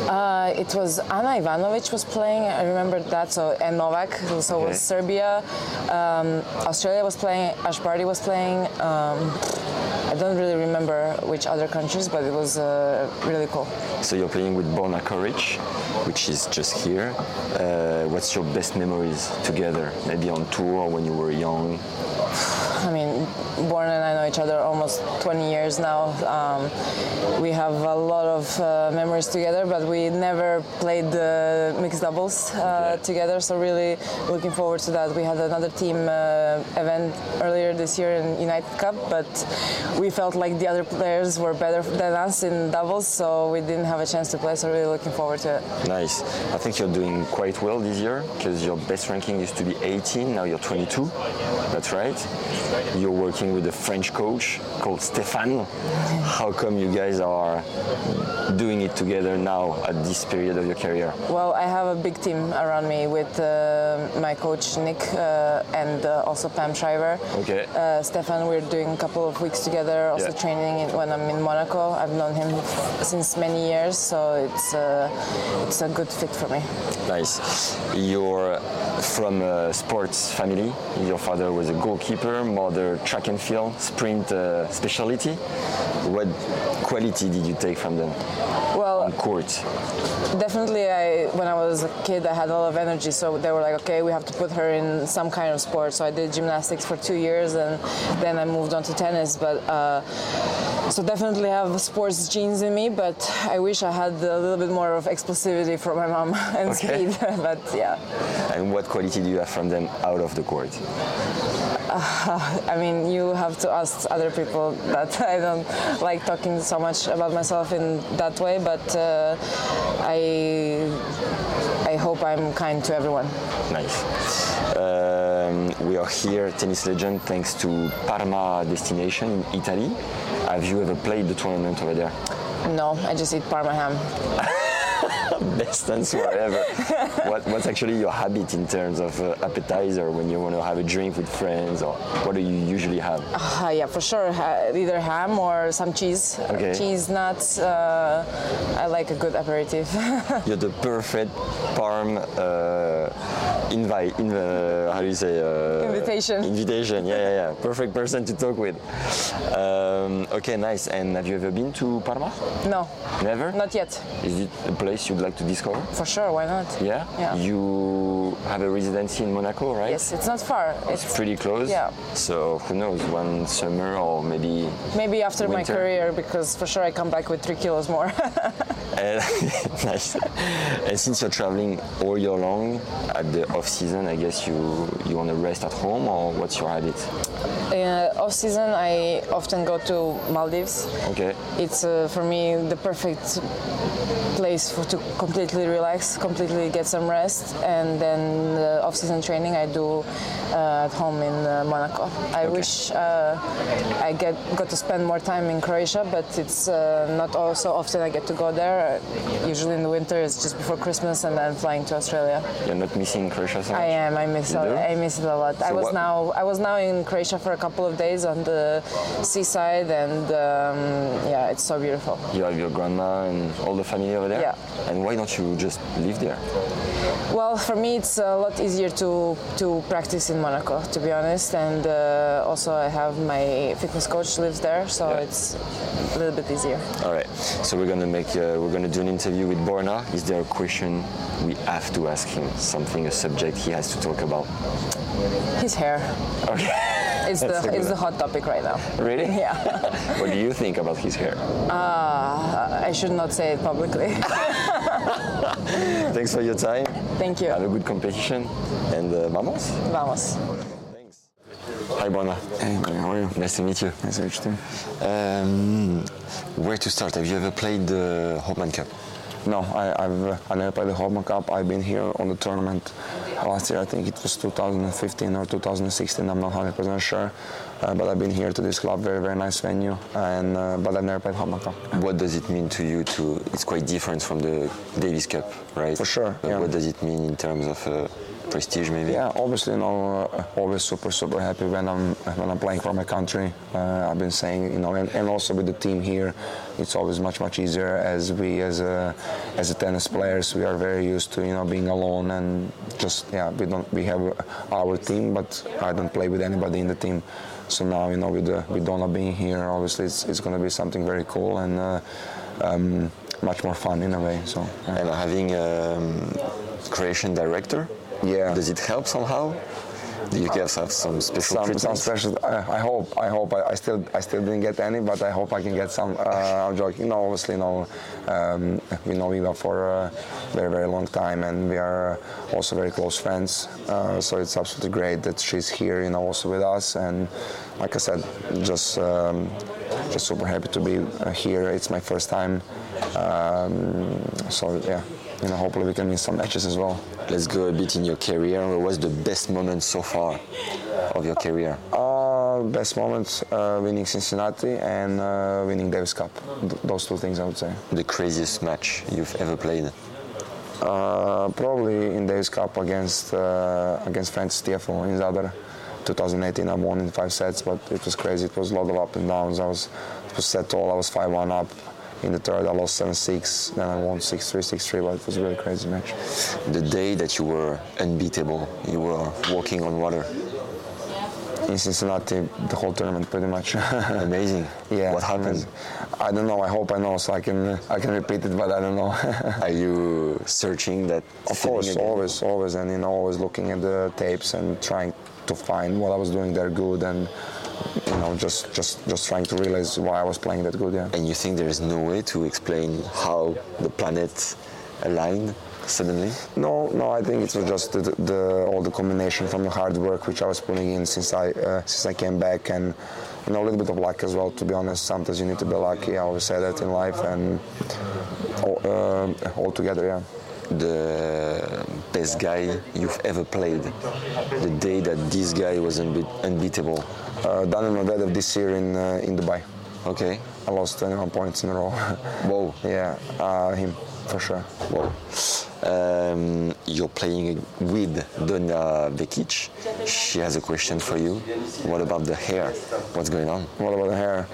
Uh, it was Anna Ivanovic was playing. I remember that. So and Novak, so Okay. was Serbia. Um, Australia was playing. Ash Barty was playing. Um, I don't really remember which other countries, but it was uh, really cool. So you're playing with Borna Koric, which is just here. Uh, what's your best memories together? Maybe on tour when you were young. I mean, Born and I know each other almost 20 years now. Um, we have a lot of uh, memories together, but we never played the mixed doubles uh, together. So really looking forward to that. We had another team uh, event earlier this year in United Cup, but we felt like the other players were better than us in doubles, so we didn't have a chance to play. So really looking forward to it. Nice. I think you're doing quite well this year because your best ranking used to be 18, now you're 22. That's right. You're working with a French coach called Stéphane. How come you guys are doing it together now at this period of your career? Well, I have a big team around me with uh, my coach Nick uh, and uh, also Pam Shriver. Okay. Uh, Stefan, we're doing a couple of weeks together, also Yeah. training when I'm in Monaco. I've known him since many years, so it's uh, it's a good fit for me. Nice. You're from a sports family. Your father was a goalkeeper, mother track and field, sprint uh, specialty. What quality did you take from them Well, on court? Definitely, I when I was a kid, I had a lot of energy. So they were like, okay, we have to put her in some kind of sport. So I did gymnastics for two years, and then I moved on to tennis. But uh, so definitely have sports genes in me. But I wish I had a little bit more of explosivity from my mom and Okay. speed. but yeah. And what quality do you have from them out of the court? Uh, I mean, you have to ask other people that I don't like talking so much about myself in that way, but uh, I I hope I'm kind to everyone. Nice. Um, we are here, tennis legend, thanks to Parma destination in Italy. Have you ever played the tournament over there? No, I just eat Parma ham. Best answer ever. what, what's actually your habit in terms of uh, appetizer when you want to have a drink with friends, or what do you usually have? Uh, yeah, for sure. Ha- either ham or some cheese. Okay. Cheese, nuts. Uh, I like a good aperitif. You're the perfect parm uh, invite. In the, how do you say? Uh, Invitation. Invitation. Yeah, yeah, yeah. Perfect person to talk with. Um, okay, nice. And have you ever been to Parma? no, Never. not yet. Is it a place you'd like to discover? For sure, why not? Yeah. Yeah. You have a residency in Monaco, right? Yes, it's not far. It's pretty close. Yeah. So who knows? One summer or maybe. Maybe after my career, because for sure I come back with three kilos more. And, nice. And since you're traveling all year long, at the off season, I guess you you want to rest at home, or what's your habit? In off season, I often go to Maldives. Okay. It's uh, for me the perfect place for, to completely relax, completely get some rest, and then the off-season training I do uh, at home in uh, Monaco. I wish uh, I get got to spend more time in Croatia, but it's uh, not all so often I get to go there. Usually in the winter, it's just before Christmas, and then flying to Australia. You're not missing Croatia so much? I am. I miss. You it. I miss it a lot. I was what- now. I was now in Croatia for a couple of days on the seaside, and um, yeah, it's so beautiful. You have your grandma and all the family over there? Yeah. And why don't you just live there? Well, for me, it's a lot easier to to practice in Monaco, to be honest, and uh, also I have my fitness coach lives there, so it's a little bit easier. All right. So we're gonna make uh, we're gonna do an interview with Borna. Is there a question we have to ask him? Something, a subject he has to talk about? His hair. Okay. It's the it's the hot topic right now. Really? Yeah. what do you think about his hair? Uh, I should not say it publicly. Thanks for your time. Thank you. Have a good competition and uh, vamos. Vamos. Hi, Borna. Hey, how are you? Nice to meet you. Nice to meet you too. Um, where to start? Have you ever played the Hopman Cup? No, I, I've uh, I never played the Hopman Cup. I've been here on the tournament last year. I think it was 2015 or 2016. I'm not 100% sure, uh, but I've been here to this club. Very very nice venue, and uh, but I've never played Hopman Cup. What does it mean to you to? It's quite different from the Davis Cup, right? For sure, yeah. What does it mean in terms of uh, prestige, maybe? Yeah, obviously, you know, uh, always super, super happy when I'm when I'm playing for my country. Uh, I've been saying, you know, and, and also with the team here, it's always much, much easier as we, as a, as a tennis players, we are very used to, you know, being alone and just, yeah, we don't, we have our team, but I don't play with anybody in the team. So now, you know, with uh, with Donna being here, obviously, it's, it's going to be something very cool and uh, um, much more fun in a way. So. yeah. And having um, creation director, yeah, does it help somehow? Do you guys have some special some, some special. I, I hope. I hope. I, I still. I still didn't get any, but I hope I can get some. Uh, I'm joking. You know, obviously, know, um, we know Eva for a very, very long time, and we are also very close friends. Uh, so it's absolutely great that she's here. You know, also with us, and like I said, just. Um, just super happy to be uh, here. It's my first time, um, so yeah, you know, hopefully we can win some matches as well. Let's go a bit in your career. What was the best moment so far of your career? Uh, best moments uh, winning Cincinnati and uh, winning Davis Cup. Th- those two things I would say. The craziest match you've ever played? Uh, probably in Davis Cup against uh, against Francis Tiafoe in Zadar. 2018 I won in five sets, but it was crazy. It was a lot of up and downs. I was, it was set all. I was 5-1 up. In the third, I lost 7-6. Then I won 6-3, 6-3. But it was a really crazy match. The day that you were unbeatable, you were walking on water. In Cincinnati, the whole tournament, pretty much. Amazing. Yeah. What happened? I don't know. I hope I know, so I can I can repeat it, but I don't know. Are you searching that? Of course, again? always, always, and you know, always looking at the tapes and trying to find what I was doing there good, and you know, just just just trying to realize why I was playing that good. Yeah. And you think there is no way to explain how the planets aligned suddenly? No, no, I think it was just the, the all the combination from the hard work which I was putting in since I uh, since I came back, and you know a little bit of luck as well. To be honest, sometimes you need to be lucky. I always say that in life, and all, uh, all together, yeah. The best guy you've ever played, the day that this guy was unbe- unbeatable. Uh, Daniel Medvedev this year in uh, in Dubai. Okay. I lost 21 points in a row. Whoa. yeah, uh, him for sure. Whoa. Um, you're playing with Donna Vekic. She has a question for you. What about the hair? What's going on? What about the hair?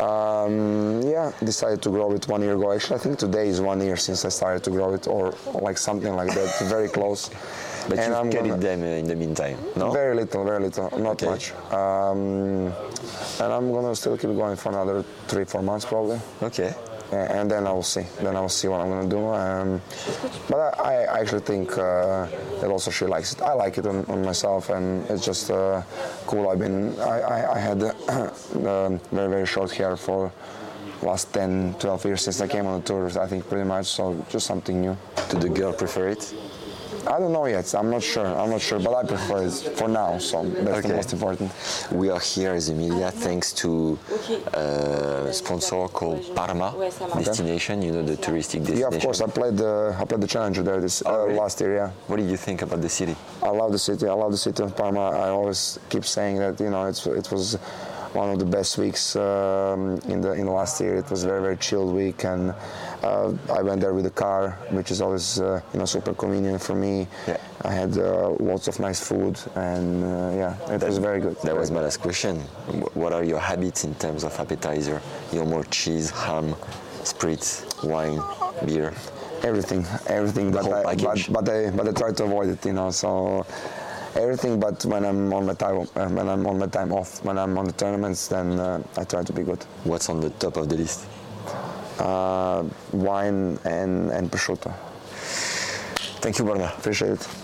Um, yeah, decided to grow it one year ago. Actually, I think today is one year since I started to grow it, or like something like that. Very close. But And you I'm carried them uh, in the meantime, no? Very little, very little, not much. Um, and I'm gonna still keep going for another three, four months probably. Okay. Yeah, and then I will see. Then I will see what I'm gonna do. Um, but I, I actually think uh, that also she likes it. I like it on, on myself, and it's just uh, cool. I've been, I, I, I had um, very, very short hair for last 10, 12 years since I came on the tour. I think pretty much. So just something new. Do the girl prefer it? I don't know yet. I'm not sure. I'm not sure, but I prefer it for now. So that's the most important. We are here as a media thanks to a sponsor called Parma Destination, you know, the touristic destination. Yeah, destination. of course. I played the I played the challenger there this uh, last year. Yeah. What did you think about the city? I love the city. I love the city of Parma. I always keep saying that you know it's it was one of the best weeks um, in the in the last year. It was a very very chilled week, and uh, I went there with the car, which is always uh, you know super convenient for me. I had uh, lots of nice food, and uh, yeah, it was very good. That was my last question. What are your habits in terms of appetizer? You're more cheese, ham, spritz, wine, beer? everything, everything. But I, but, but I but I try to avoid it, you know. So everything, but when I'm on my time, uh, when I'm on my time off, when I'm on the tournaments, then uh, I try to be good. What's on the top of the list? Uh, wine and and prosciutto. Thank you, Borna. Appreciate it.